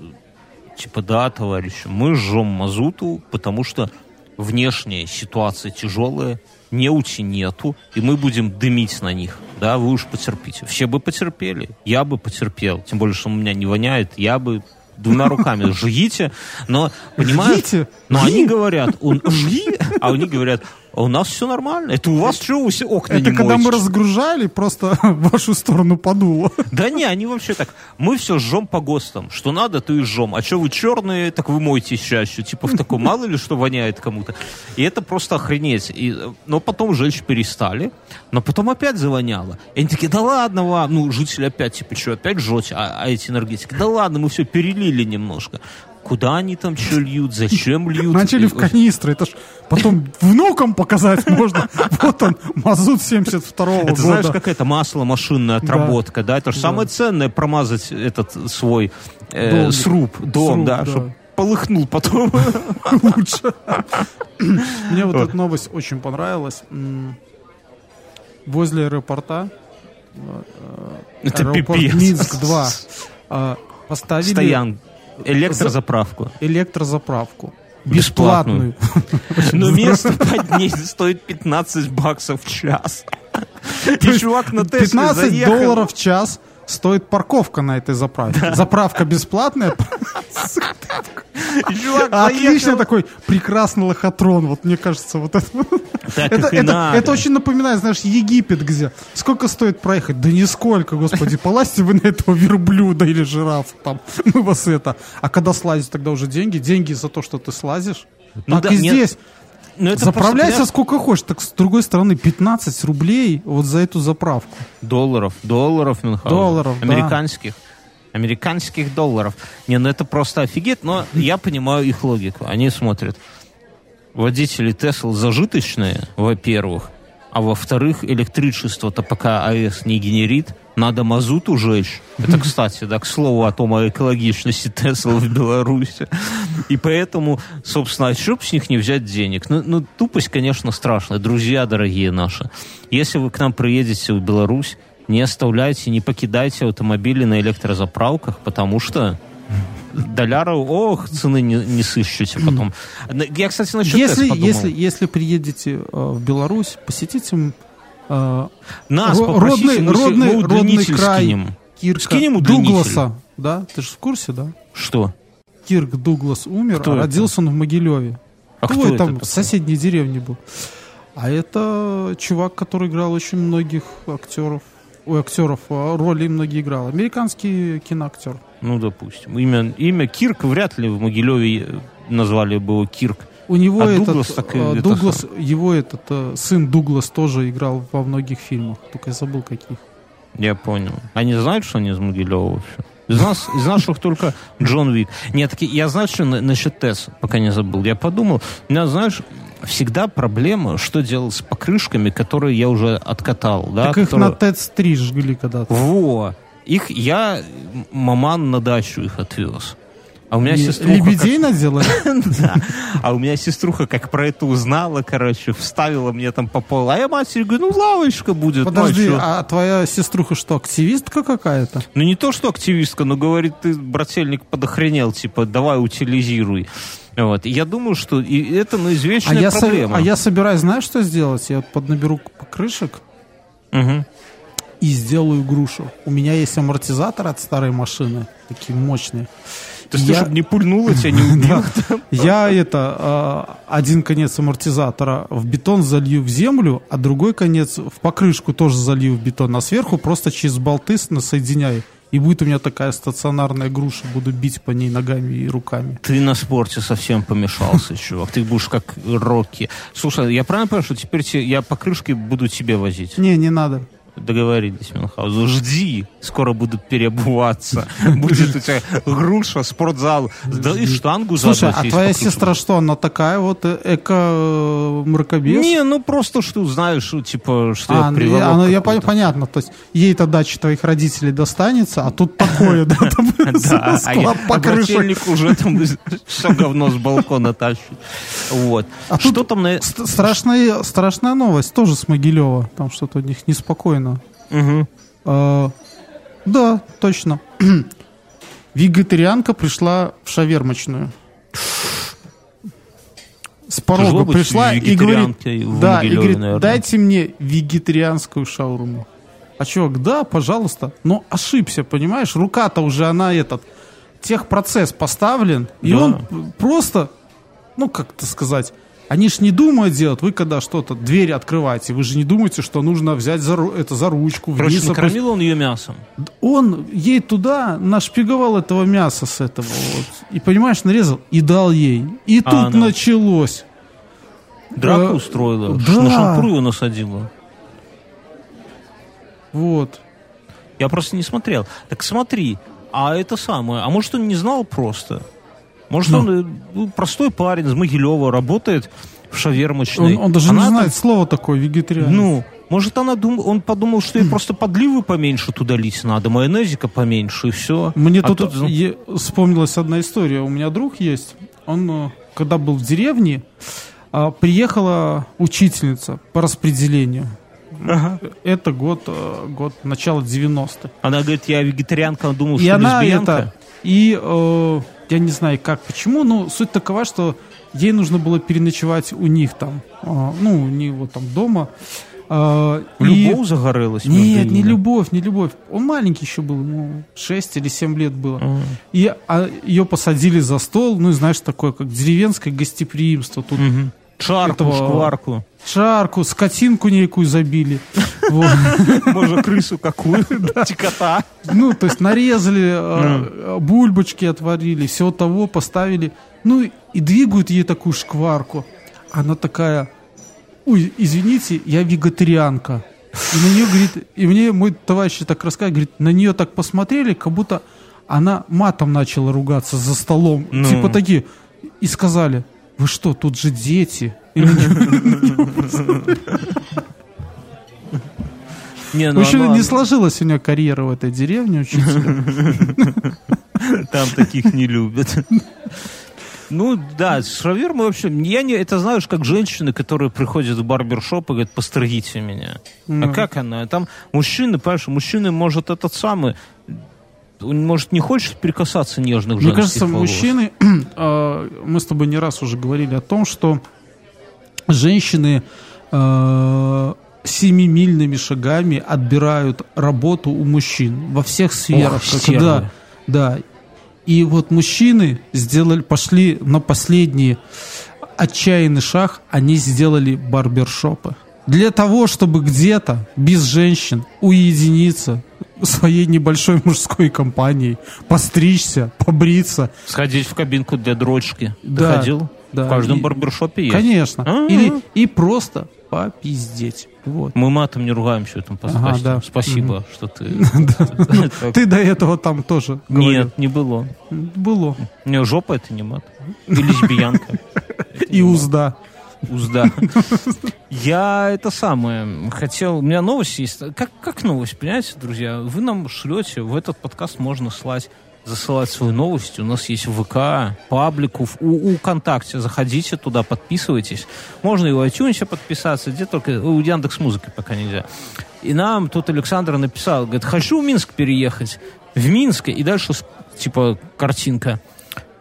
типа, да, товарищи, мы жжем мазуту, потому что внешняя ситуация тяжелая, неути нету, и мы будем дымить на них. Да, вы уж потерпите. Все бы потерпели, я бы потерпел. Тем более, что у меня не воняет, я бы двумя руками жгите, но, понимаешь, Жгите? но они говорят, он жги, а они говорят, А у нас все нормально. Это у вас что, окна Это не когда мы моете? разгружали, просто в вашу сторону подуло. Да не, они вообще так. Мы все жжем по ГОСТам. Что надо, то и жжем. А что вы черные, так вы мойтесь чаще. Типа в таком, мало ли что воняет кому-то. И это просто охренеть. И, э, но потом жечь перестали. Но потом опять завоняло. И они такие, да ладно вам. Ну, жители опять, типа, что, опять жжете? А, а эти энергетики, да ладно, мы все перелили немножко. Куда они там что льют, зачем льют? Начали в канистры. Это ж потом внукам показать можно. Вот он, мазут 72-го Это знаешь, года. какая-то масло машинная отработка, да? Это же самое ценное промазать этот свой э, сруб, дом, да, чтобы полыхнул потом. лучше. Мне вот эта новость очень понравилась. Возле аэропорта Это аэропорт пипец. Минск-2 а, поставили Стоян. Электрозаправку. электрозаправку. Бесплатную. Но место под ней стоит 15 баксов в час. И чувак на Тесле 15 заехал. долларов в час стоит парковка на этой заправке. Заправка бесплатная. Чувак Отлично такой прекрасный лохотрон. Вот мне кажется, вот это... Это, очень напоминает, знаешь, Египет, где сколько стоит проехать? Да нисколько, господи, полазьте вы на этого верблюда или жирафа, там, мы вас это. А когда слазить, тогда уже деньги, деньги за то, что ты слазишь. Ну так да, и нет, здесь. Ну, это Заправляйся просто, сколько хочешь. Так с другой стороны, 15 рублей вот за эту заправку. Долларов, долларов, Мюнхгаузен. Долларов, да. Американских. Американских долларов. Не, ну это просто офигеть, но я понимаю их логику. Они смотрят. Водители Тесла зажиточные, во-первых, а во-вторых, электричество-то пока АЭС не генерит, надо мазут ужечь. Это, кстати, да, к слову о том, о экологичности Тесла в Беларуси. И поэтому, собственно, а что б с них не взять денег? Ну, ну, тупость, конечно, страшная. Друзья дорогие наши, если вы к нам приедете в Беларусь, не оставляйте, не покидайте автомобили на электрозаправках, потому что доляров, ох, цены не, не сыщете потом. Я, кстати, насчет Если, Тесла подумал. если, если приедете э, в Беларусь, посетите Нас ро- попросите, родный, мы, с- родный, мы родный край скинем. Кирка Скинем. Дугласа. Да, ты же в курсе, да? Что? Кирк Дуглас умер, Кто а это? родился он в Могилеве. А Твой кто это там в соседней деревне был. А это чувак, который играл очень многих актеров. Ой, актеров, а роли многие играл. Американский киноактер. Ну, допустим. Имя, имя Кирк вряд ли в Могилеве э, назвали бы его Кирк. У него А этот, Дуглас так и э, это Дуглас, его этот э, сын Дуглас тоже играл во многих фильмах. Только я забыл каких. Я понял. Они знают, что они из Могилева вообще? Из нас, из наших только Джон Вик. Нет, таки, я знаю, что на- насчет Тесс, пока не забыл. Я подумал, у меня, знаешь, всегда проблема, что делать с покрышками, которые я уже откатал. Да, так их которые- на ТЭЦ-3 жгли когда-то. Во! Их я, маман на дачу их отвез. А у меня И сеструха... Лебедей наделали? Да. А у меня сеструха как про это узнала, короче, вставила мне там по полу. А я матери говорю, ну лавочка будет. ну, а Подожди, а твоя сеструха что, активистка какая-то? Ну не то, что активистка, но говорит, ты, брательник, подохренел, типа, давай утилизируй. Вот. Я думаю, что и это ну, А извечная со- проблема. а я собираюсь, знаешь, что сделать? Я вот поднаберу покрышек Мгм. и сделаю грушу. У меня есть амортизаторы от старой машины, такие мощные. То есть ты, Я- чтобы не пульнуло, тебя не убило? Я это а, один конец амортизатора в бетон залью в землю, а другой конец в покрышку тоже залью в бетон, а сверху просто через болты с- насоединяю. И будет у меня такая стационарная груша, буду бить по ней ногами и руками. Ты на спорте совсем помешался, чувак. Ты будешь как Рокки. Слушай, я правильно понимаю, что теперь те- я покрышки буду тебе возить? Не, не надо. Договорились, Мюнхгаузен. Жди, скоро будут переобуваться. Будет у тебя груша, спортзал. Да и штангу Слушай, а твоя сестра что, она такая вот э, эко-мракобес? Не, ну просто что знаешь, типа, что я ну, я- ну, я пон- понятно, то есть ей-то дача твоих родителей достанется, а тут такое, да, там склад а покрышек. брательник уже там все говно с балкона тащит. Вот. А Что там на... Ст- Страшная, страшная новость, тоже с Могилева. Там что-то у них неспокойно. Мгм. А, да, точно. Вегетарианка пришла в шавермочную. С порога Тяжело пришла и говорит, да, и говорит, наверное. дайте мне вегетарианскую шаурму. А чувак, да, пожалуйста. Но ошибся, понимаешь? Рука-то уже, она этот, техпроцесс поставлен, и Да. он просто, ну, как это сказать, Они ж не думают делать. Вы когда что-то, дверь открываете, вы же не думаете, что нужно взять за, это за ручку. Короче, вниз опустить. накормил он ее мясом. Он ей туда нашпиговал этого мяса с этого вот. И, понимаешь, нарезал и дал ей. И А тут она? началось. Драку Э, устроила. да. На шампур его насадила. Вот. Я просто не смотрел. Так смотри, а это самое, а может он не знал просто? Может Ну. он э, ну, простой парень из Могилева, работает в шавермочной. Он, он даже Она не там- знает слова такое, вегетарианец. Ну, может, она дум... он подумал, что ей просто подливы поменьше туда лить надо, майонезика поменьше, и все. Мне А тут, ну, е- вспомнилась одна история. У меня друг есть. Он, э, когда был в деревне, а, приехала учительница по распределению. Ага. Это год, э, год начала 90-х. Она говорит, я вегетарианка, он думал, И что она лесбиянка. это... И э, я не знаю как, почему, но суть такова, что ей нужно было переночевать у них там. э, ну, у вот там дома. И- Любовь загорелась между Нет, не любовь, не любовь. Он маленький еще был, ему 6 или 7 лет было. А. И а, ее посадили за стол, ну, и знаешь, такое, как деревенское гостеприимство. Тут Мгм. Чарку, Этого- шкварку. Шарку, скотинку некую забили. Может, крысу какую? Кота. Ну, то есть нарезали, э, бульбочки отварили, всего того поставили. Ну, и двигают ей такую шкварку. Она такая, ой, извините, я вегетарианка. И на нее, говорит, и мне мой товарищ так рассказывает, говорит, на нее так посмотрели, как будто она матом начала ругаться за столом. Ну. Типа такие. И сказали, вы что, тут же дети. Не, В ну общем, она- не сложилась у нее карьера в этой деревне учителя. Там таких не любят. Ну да, с шавермой вообще, я не, это знаешь, как женщины, которые приходят в барбершоп и говорят, постригите меня. А Ну. как она? Там мужчины, понимаешь, мужчины, может, этот самый, он, может, не хочет прикасаться нежных Мне женских кажется, волос. мужчины, э, мы с тобой не раз уже говорили о том, что женщины э, семимильными шагами отбирают работу у мужчин во всех сферах. Ох, Как- стервы. да, да. И вот мужчины сделали, пошли на последний отчаянный шаг, они сделали барбершопы. Для того, чтобы где-то без женщин уединиться своей небольшой мужской компанией, постричься, побриться. Сходить в кабинку для дрочки. Ты Да, ходил? да. В каждом И- барбершопе есть. Конечно. А-а-а. Или и просто попиздеть. Вот. Мы матом не ругаемся в этом Ага, да. Спасибо, что ты... Ты до этого там тоже. Нет, не было. Было. Не, жопа это не мат. И лесбиянка. И узда. Узда. Я это самое хотел. У меня новость есть. Как, как новость, понимаете, друзья? Вы нам шлете, в этот подкаст можно слать засылать свои новости. У нас есть ВК, паблику, у, у ВКонтакте. Заходите туда, подписывайтесь. Можно и в iTunes подписаться, где только... У Яндекс Музыки пока нельзя. И нам тут Александр написал, говорит, хочу в Минск переехать. В Минске. И дальше, типа, картинка.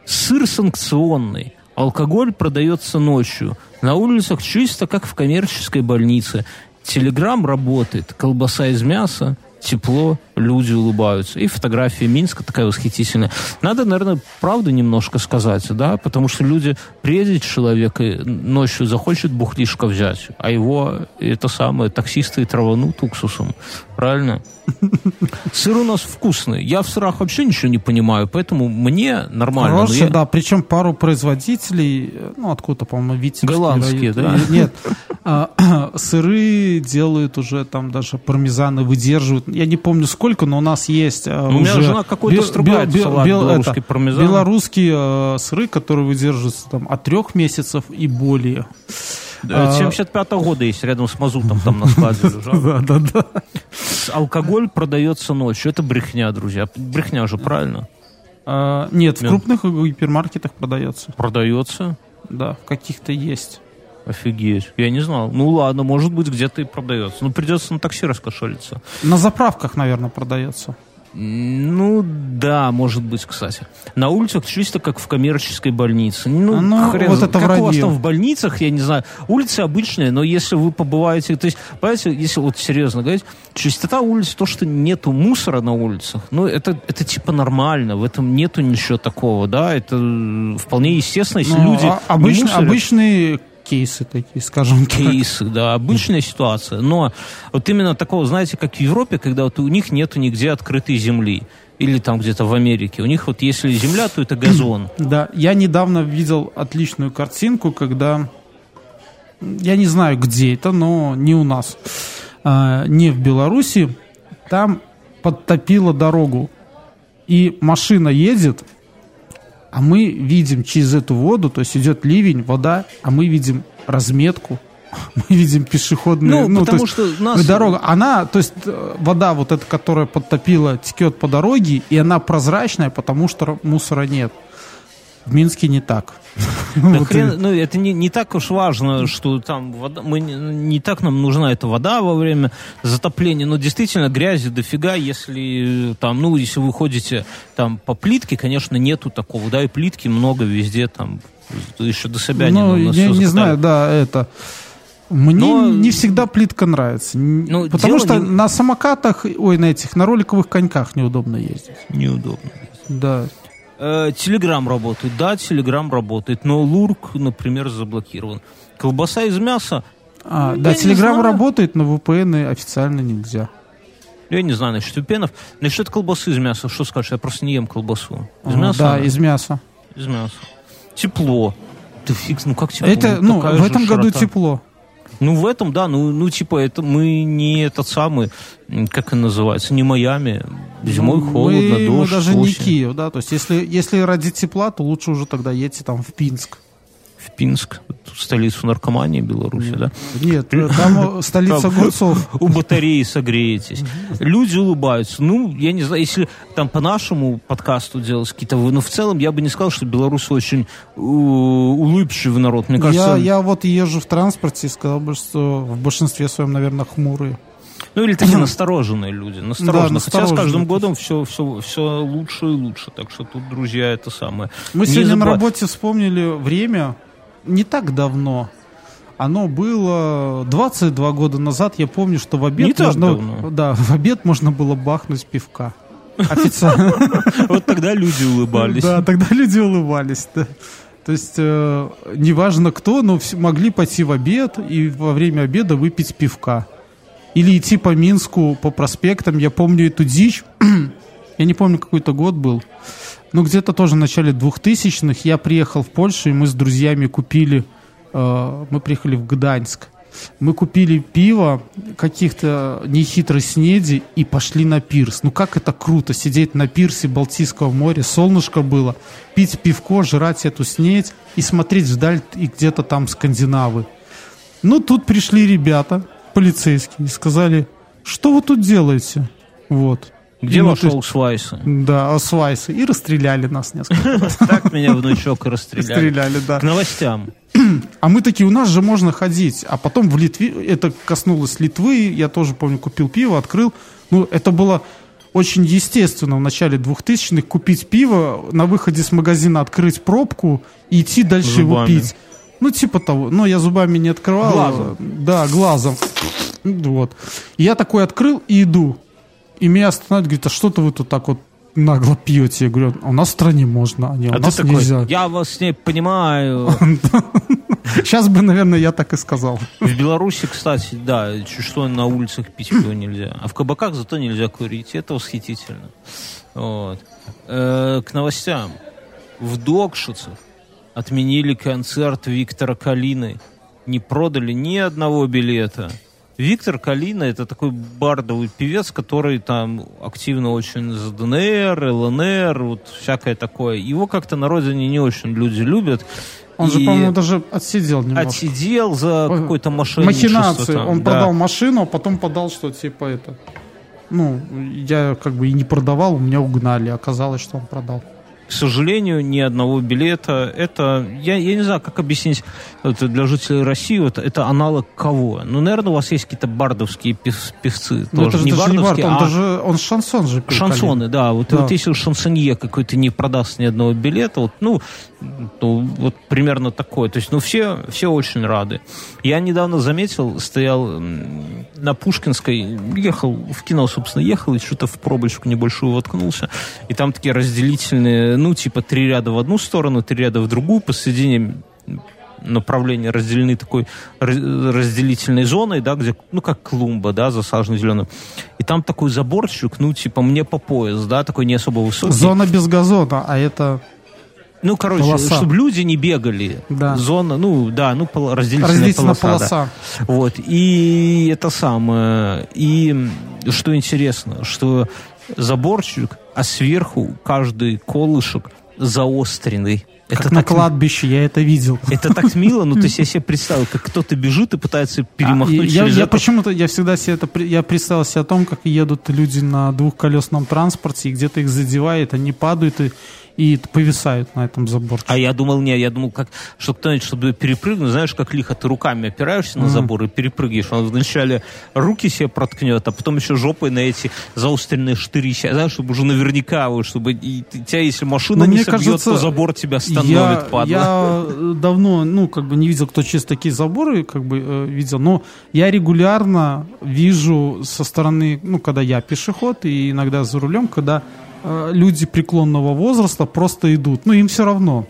Сыр санкционный. Алкоголь продается ночью. На улицах чисто, как в коммерческой больнице. Телеграм работает. Колбаса из мяса. Тепло, люди улыбаются. И фотография Минска такая восхитительная. Надо, наверное, правду немножко сказать, да, потому что люди, приедет человек и ночью захочет бухлишко взять, а его, это самое, таксисты траванут уксусом. Правильно? Сыр у нас вкусный. Я в сырах вообще ничего не понимаю, поэтому мне нормально. но Хорошие, я- да. Причем пару производителей, ну, откуда, по-моему, Витебский Голландские, район. да? Нет. А, Сыры делают уже, там даже пармезаны выдерживают. Я не помню сколько, но у нас есть а, У меня жена какой-то стругает бе- салат бел- белорусский это, пармезан. Белорусские э, сыры, которые выдерживаются там от трех месяцев и более. Да, А- 75-го года есть, рядом с мазутом там на складе. Да, да, да. Алкоголь продается ночью. Это брехня, друзья. Брехня же, правильно? А, Нет, в крупных гипермаркетах продается. Продается. Да, в каких-то есть. Офигеть. Я не знал. Ну ладно, может быть, где-то и продается. Ну, придется на такси раскошелиться. На заправках, наверное, продается. Ну, да, может быть, кстати. На улицах чисто как в коммерческой больнице. Ну, Ну, хрен вот это как у вас вранье. там в больницах, я не знаю. Улицы обычные, но если вы побываете... То есть, понимаете, если вот серьезно говорить, чистота улиц, то, что нету мусора на улицах, ну, это, это типа нормально. В этом нету ничего такого, да. Это вполне естественно, если Ну, люди а- обычно- мусорят. обычный кейсы такие, скажем так. Кейсы, да, обычная ситуация. Но вот именно такого, знаете, как в Европе, когда вот у них нету нигде открытой земли. Или там где-то в Америке. У них вот если земля, то это газон. Да, я недавно видел отличную картинку, когда... Я не знаю, где это, но не у нас. А, не в Беларуси. Там подтопило дорогу. И машина едет, а мы видим через эту воду, то есть идет ливень, вода, а мы видим разметку, мы видим пешеходные, Ну, ну, то потому есть что нас... дорога, она, то есть э, вода вот эта, которая подтопила, текет по дороге, и она прозрачная, потому что мусора нет. В Минске не так. Да Вот хрен- и- ну, это не, не так уж важно, что там вода, мы, не, не так нам нужна эта вода во время затопления, но действительно грязи дофига, если э, там, ну, если вы ходите там по плитке, конечно, нету такого, да, и плитки много везде там, еще до Собянина Ну, всё не закатали. знаю, да, это... Мне Но- не всегда плитка нравится. Н- Ну, потому что не- на самокатах, ой, на этих, на роликовых коньках неудобно ездить. Неудобно. Да. Э, Телеграм работает, да, Телеграм работает, но Лурк, например, заблокирован. Колбаса из мяса, А, Ну, да, Телеграм работает, но VPN официально нельзя. я не знаю насчет пенов. Насчет колбасы из мяса, что скажешь? Я просто не ем колбасу. Из А, мяса? Да, она? из мяса. Из мяса. Тепло. Ты фиг, ну как тепло? Это, ну, такая в этом году широта. тепло. Ну, в этом, да, ну, ну, типа, это мы не этот самый, как он называется, не Майами. Зимой Ну, холодно, мы, мы дождь, даже не осень. Киев, да, то есть если, если ради тепла, то лучше уже тогда едьте там в Пинск. В Пинск, столицу наркомании Беларуси, да? Нет, там столица огурцов. У батареи согреетесь. Люди улыбаются. Ну, я не знаю, если там по нашему подкасту делать какие-то... Ну, в целом, я бы не сказал, что белорусы очень улыбчивый народ. Мне кажется, Я, вот езжу в транспорте и сказал бы, что в большинстве своем, наверное, хмурые. Ну, или такие настороженные люди. Настороженные. Хотя с настороженные. каждым годом все, все, все лучше и лучше. Так что тут, друзья, это самое. Мы Не сегодня на забывай- работе вспомнили время не так давно. Оно было 22 года назад. Я помню, что в обед Не можно, да, в обед можно было бахнуть пивка. Официально. Вот тогда люди улыбались. Да, тогда люди улыбались. да. То есть, э, неважно кто, но могли пойти в обед и во время обеда выпить пивка. Или идти по Минску, по проспектам. Я помню эту дичь. Я не помню, какой это год был. Ну, где-то тоже в начале 2000-х я приехал в Польшу, и мы с друзьями купили... э, мы приехали в Гданьск. Мы купили пиво, каких-то нехитрой снеди и пошли на пирс. Ну как это круто, сидеть на пирсе Балтийского моря, солнышко было, пить пивко, жрать эту снедь и смотреть вдаль и где-то там скандинавы. Ну тут пришли ребята, полицейские, и сказали, что вы тут делаете? Вот. Где мы вошел тут- Свайса? Да, освайсы. И расстреляли нас несколько раз. Так меня внучок расстреляли. Стреляли, да. К новостям. А мы такие, у нас же можно ходить. А потом в Литве, это коснулось Литвы, я тоже помню, купил пиво, открыл. Ну, это было очень естественно в начале 2000-х купить пиво, на выходе с магазина открыть пробку и идти дальше его Зубами. пить. Ну, типа того. Но я зубами не открывал. Глазом. Да, глазом. Вот. Я такой открыл и иду. И меня останавливают, говорит, а что-то вы тут так вот нагло пьете? Я говорю, а у нас в стране можно, а не, у А нас такой, нельзя. я вас не понимаю. Сейчас бы, наверное, я так и сказал. В Беларуси, кстати, да, что на улицах пить пиво нельзя. А в кабаках зато нельзя курить. Это восхитительно. Вот. Э, к новостям. В Докшицах отменили концерт Виктора Калины. Не продали ни одного билета. Виктор Калина это такой бардовый певец, который там активно очень за ДНР, ЛНР, вот всякое такое. Его как-то на родине не очень люди любят. Он же, по-моему, даже отсидел немножко. отсидел за Ой, какой-то мошенничество. Махинации. там, Он да. продал машину, а потом подал, что типа это. Ну, я как бы и не продавал, у меня угнали. Оказалось, что он продал. К сожалению, ни одного билета. Это, я, я не знаю, как объяснить это для жителей России, вот, это аналог кого? Ну, наверное, у вас есть какие-то бардовские пев- певцы. Ну, тоже. это же не бардовские, варто, он а даже он шансон же пел, шансоны, да. Вот, Да. вот если шансонье какой-то не продаст ни одного билета, вот, ну, то вот примерно такое. То есть, ну, все, все очень рады. Я недавно заметил, стоял на Пушкинской, ехал в кино, собственно, ехал, и что-то в пробочку небольшую воткнулся. И там такие разделительные, ну, типа, три ряда в одну сторону, три ряда в другую, посередине направления разделены такой разделительной зоной, да, где, ну, как клумба, да, засажена зеленым. И там такой заборчик, ну, типа, мне по пояс, да, такой не особо высокий. Зона без газона, а это ну, короче, полоса. чтобы люди не бегали. Да. Зона, ну, да, ну, разделительная, разделительная полоса. полоса. Да. Вот. И это самое. И что интересно, что заборчик, а сверху каждый колышек заостренный. Как это на так, кладбище, я это видел. Это так мило, ну то есть я себе представил, как кто-то бежит и пытается перемахнуть а, через я, это. почему-то, я всегда себе это, я представил себе о том, как едут люди на двухколесном транспорте, и где-то их задевает, они падают, и и повисают на этом заборчике. А я думал, не, я думал, как, что кто-нибудь, чтобы перепрыгнуть, знаешь, как лихо, ты руками опираешься mm-hmm. на забор и перепрыгиваешь. Он вначале руки себе проткнет, а потом еще жопой на эти заостренные штырища, знаешь, чтобы уже наверняка, чтобы и, тебя, если машина Но не собьет, кажется, то забор тебя остановит, я, падла. Я давно, ну, как бы не видел, кто через такие заборы, как бы, э, видел, но я регулярно вижу со стороны, ну, когда я пешеход, и иногда за рулем, когда Э, люди преклонного возраста просто идут. Ну, им все равно.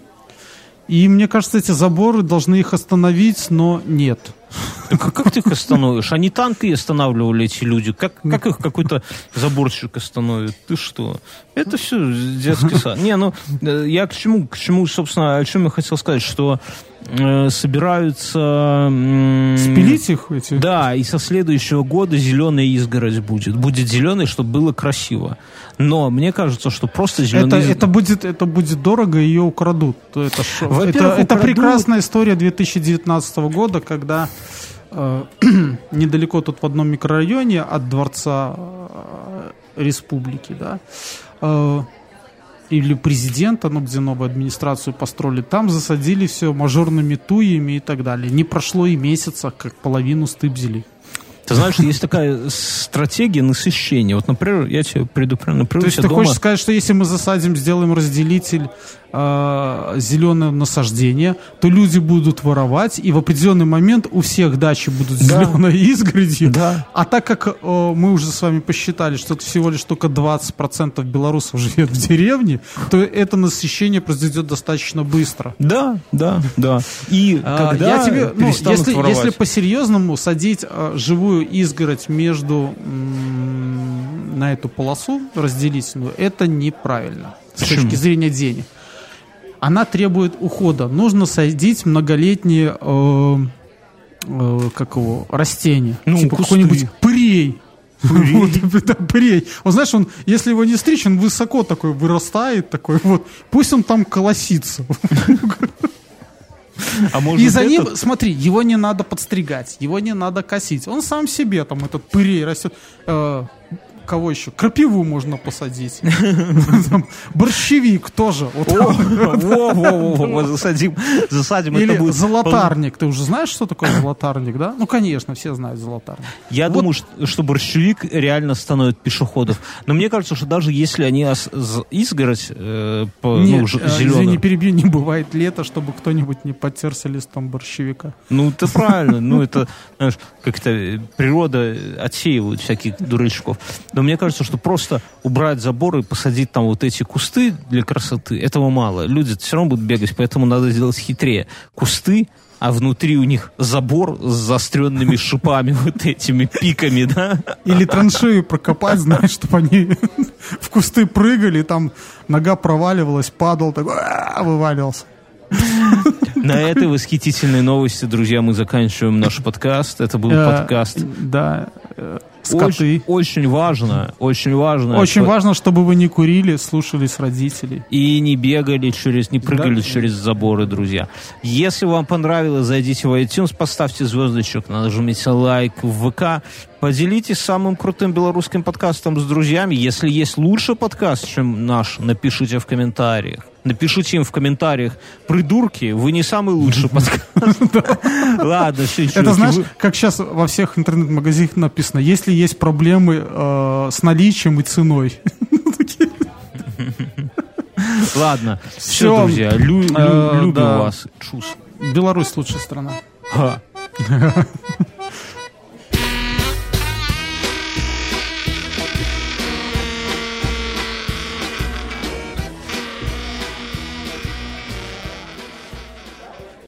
И мне кажется, эти заборы должны их остановить, но нет. Так а как ты их остановишь? Они танки останавливали, эти люди. Как, как их какой-то заборщик остановит? Ты что? Это все детский сад. Не, ну, э, я к чему, к чему, собственно, о чем я хотел сказать, что э, собираются... Э, Спилить их эти? Да, и со следующего года зеленая изгородь будет. Будет зеленый, чтобы было красиво. Но мне кажется, что просто зеленый... Это, это, будет, это будет дорого, ее украдут. Это, это, украдут... это прекрасная история 2019 года, когда недалеко тут в одном микрорайоне от Дворца э, Республики, да, э, или президента, ну, где новую администрацию построили, там засадили все мажорными туями и так далее. Не прошло и месяца, как половину стыбзили. Ты знаешь, есть такая стратегия насыщения. Вот, например, я тебе предупреждаю. То есть ты дома... хочешь сказать, что если мы засадим, сделаем разделитель э, зеленое насаждение, то люди будут воровать, и в определенный момент у всех дачи будут да. зеленой изгородью. Да. А так как э, мы уже с вами посчитали, что всего лишь только 20% белорусов живет в деревне, то это насыщение произойдет достаточно быстро. Да, да, да. И а, когда я тебе, ну, если, если по-серьезному садить э, живую изгородь между на эту полосу разделительную, это неправильно с Почему? точки зрения денег она требует ухода. Нужно садить многолетние э, э, как его, растения. Ну, типа какой-нибудь пырей. Вот, да, пырей. Он, знаешь, он, если его не стричь, он высоко такой вырастает, такой вот. Пусть он там колосится. А может и за этот... ним, смотри, его не надо подстригать, его не надо косить. Он сам себе там этот пырей растет. Э, кого еще? Крапиву можно посадить. Борщевик тоже. Засадим, засадим. Или золотарник. Ты уже знаешь, что такое золотарник, да? Ну, конечно, все знают золотарник. Я думаю, что борщевик реально становит пешеходов. Но мне кажется, что даже если они изгородь э, ну, зеленую... не перебью, не бывает лето, чтобы кто-нибудь не потерся листом борщевика. Ну, это правильно. Ну, это, знаешь, как-то природа отсеивает всяких дурачков. Но мне кажется, что просто убрать забор и посадить там вот эти кусты для красоты, этого мало. Люди все равно будут бегать, поэтому надо сделать хитрее. Кусты, а внутри у них забор с заостренными шипами, вот этими пиками, да? Или траншею прокопать, знаешь, чтобы они в кусты прыгали, там нога проваливалась, падал, такой, вываливался. На этой восхитительной новости, друзья, мы заканчиваем наш подкаст. Это был э, подкаст. Да. Скоты. Очень, очень важно, очень важно. Очень что... важно, чтобы вы не курили, слушались родителей. И не бегали через, не прыгали да? через заборы, друзья. Если вам понравилось, зайдите в iTunes, поставьте звездочек, нажмите лайк в ВК, Поделитесь самым крутым белорусским подкастом с друзьями. Если есть лучший подкаст, чем наш, напишите в комментариях. Напишите им в комментариях, придурки, вы не самый лучший подкаст. Ладно, все, Это знаешь, как сейчас во всех интернет-магазинах написано, если есть проблемы э, с наличием и ценой. Ладно, все, друзья, э, любим вас. Беларусь лучшая страна.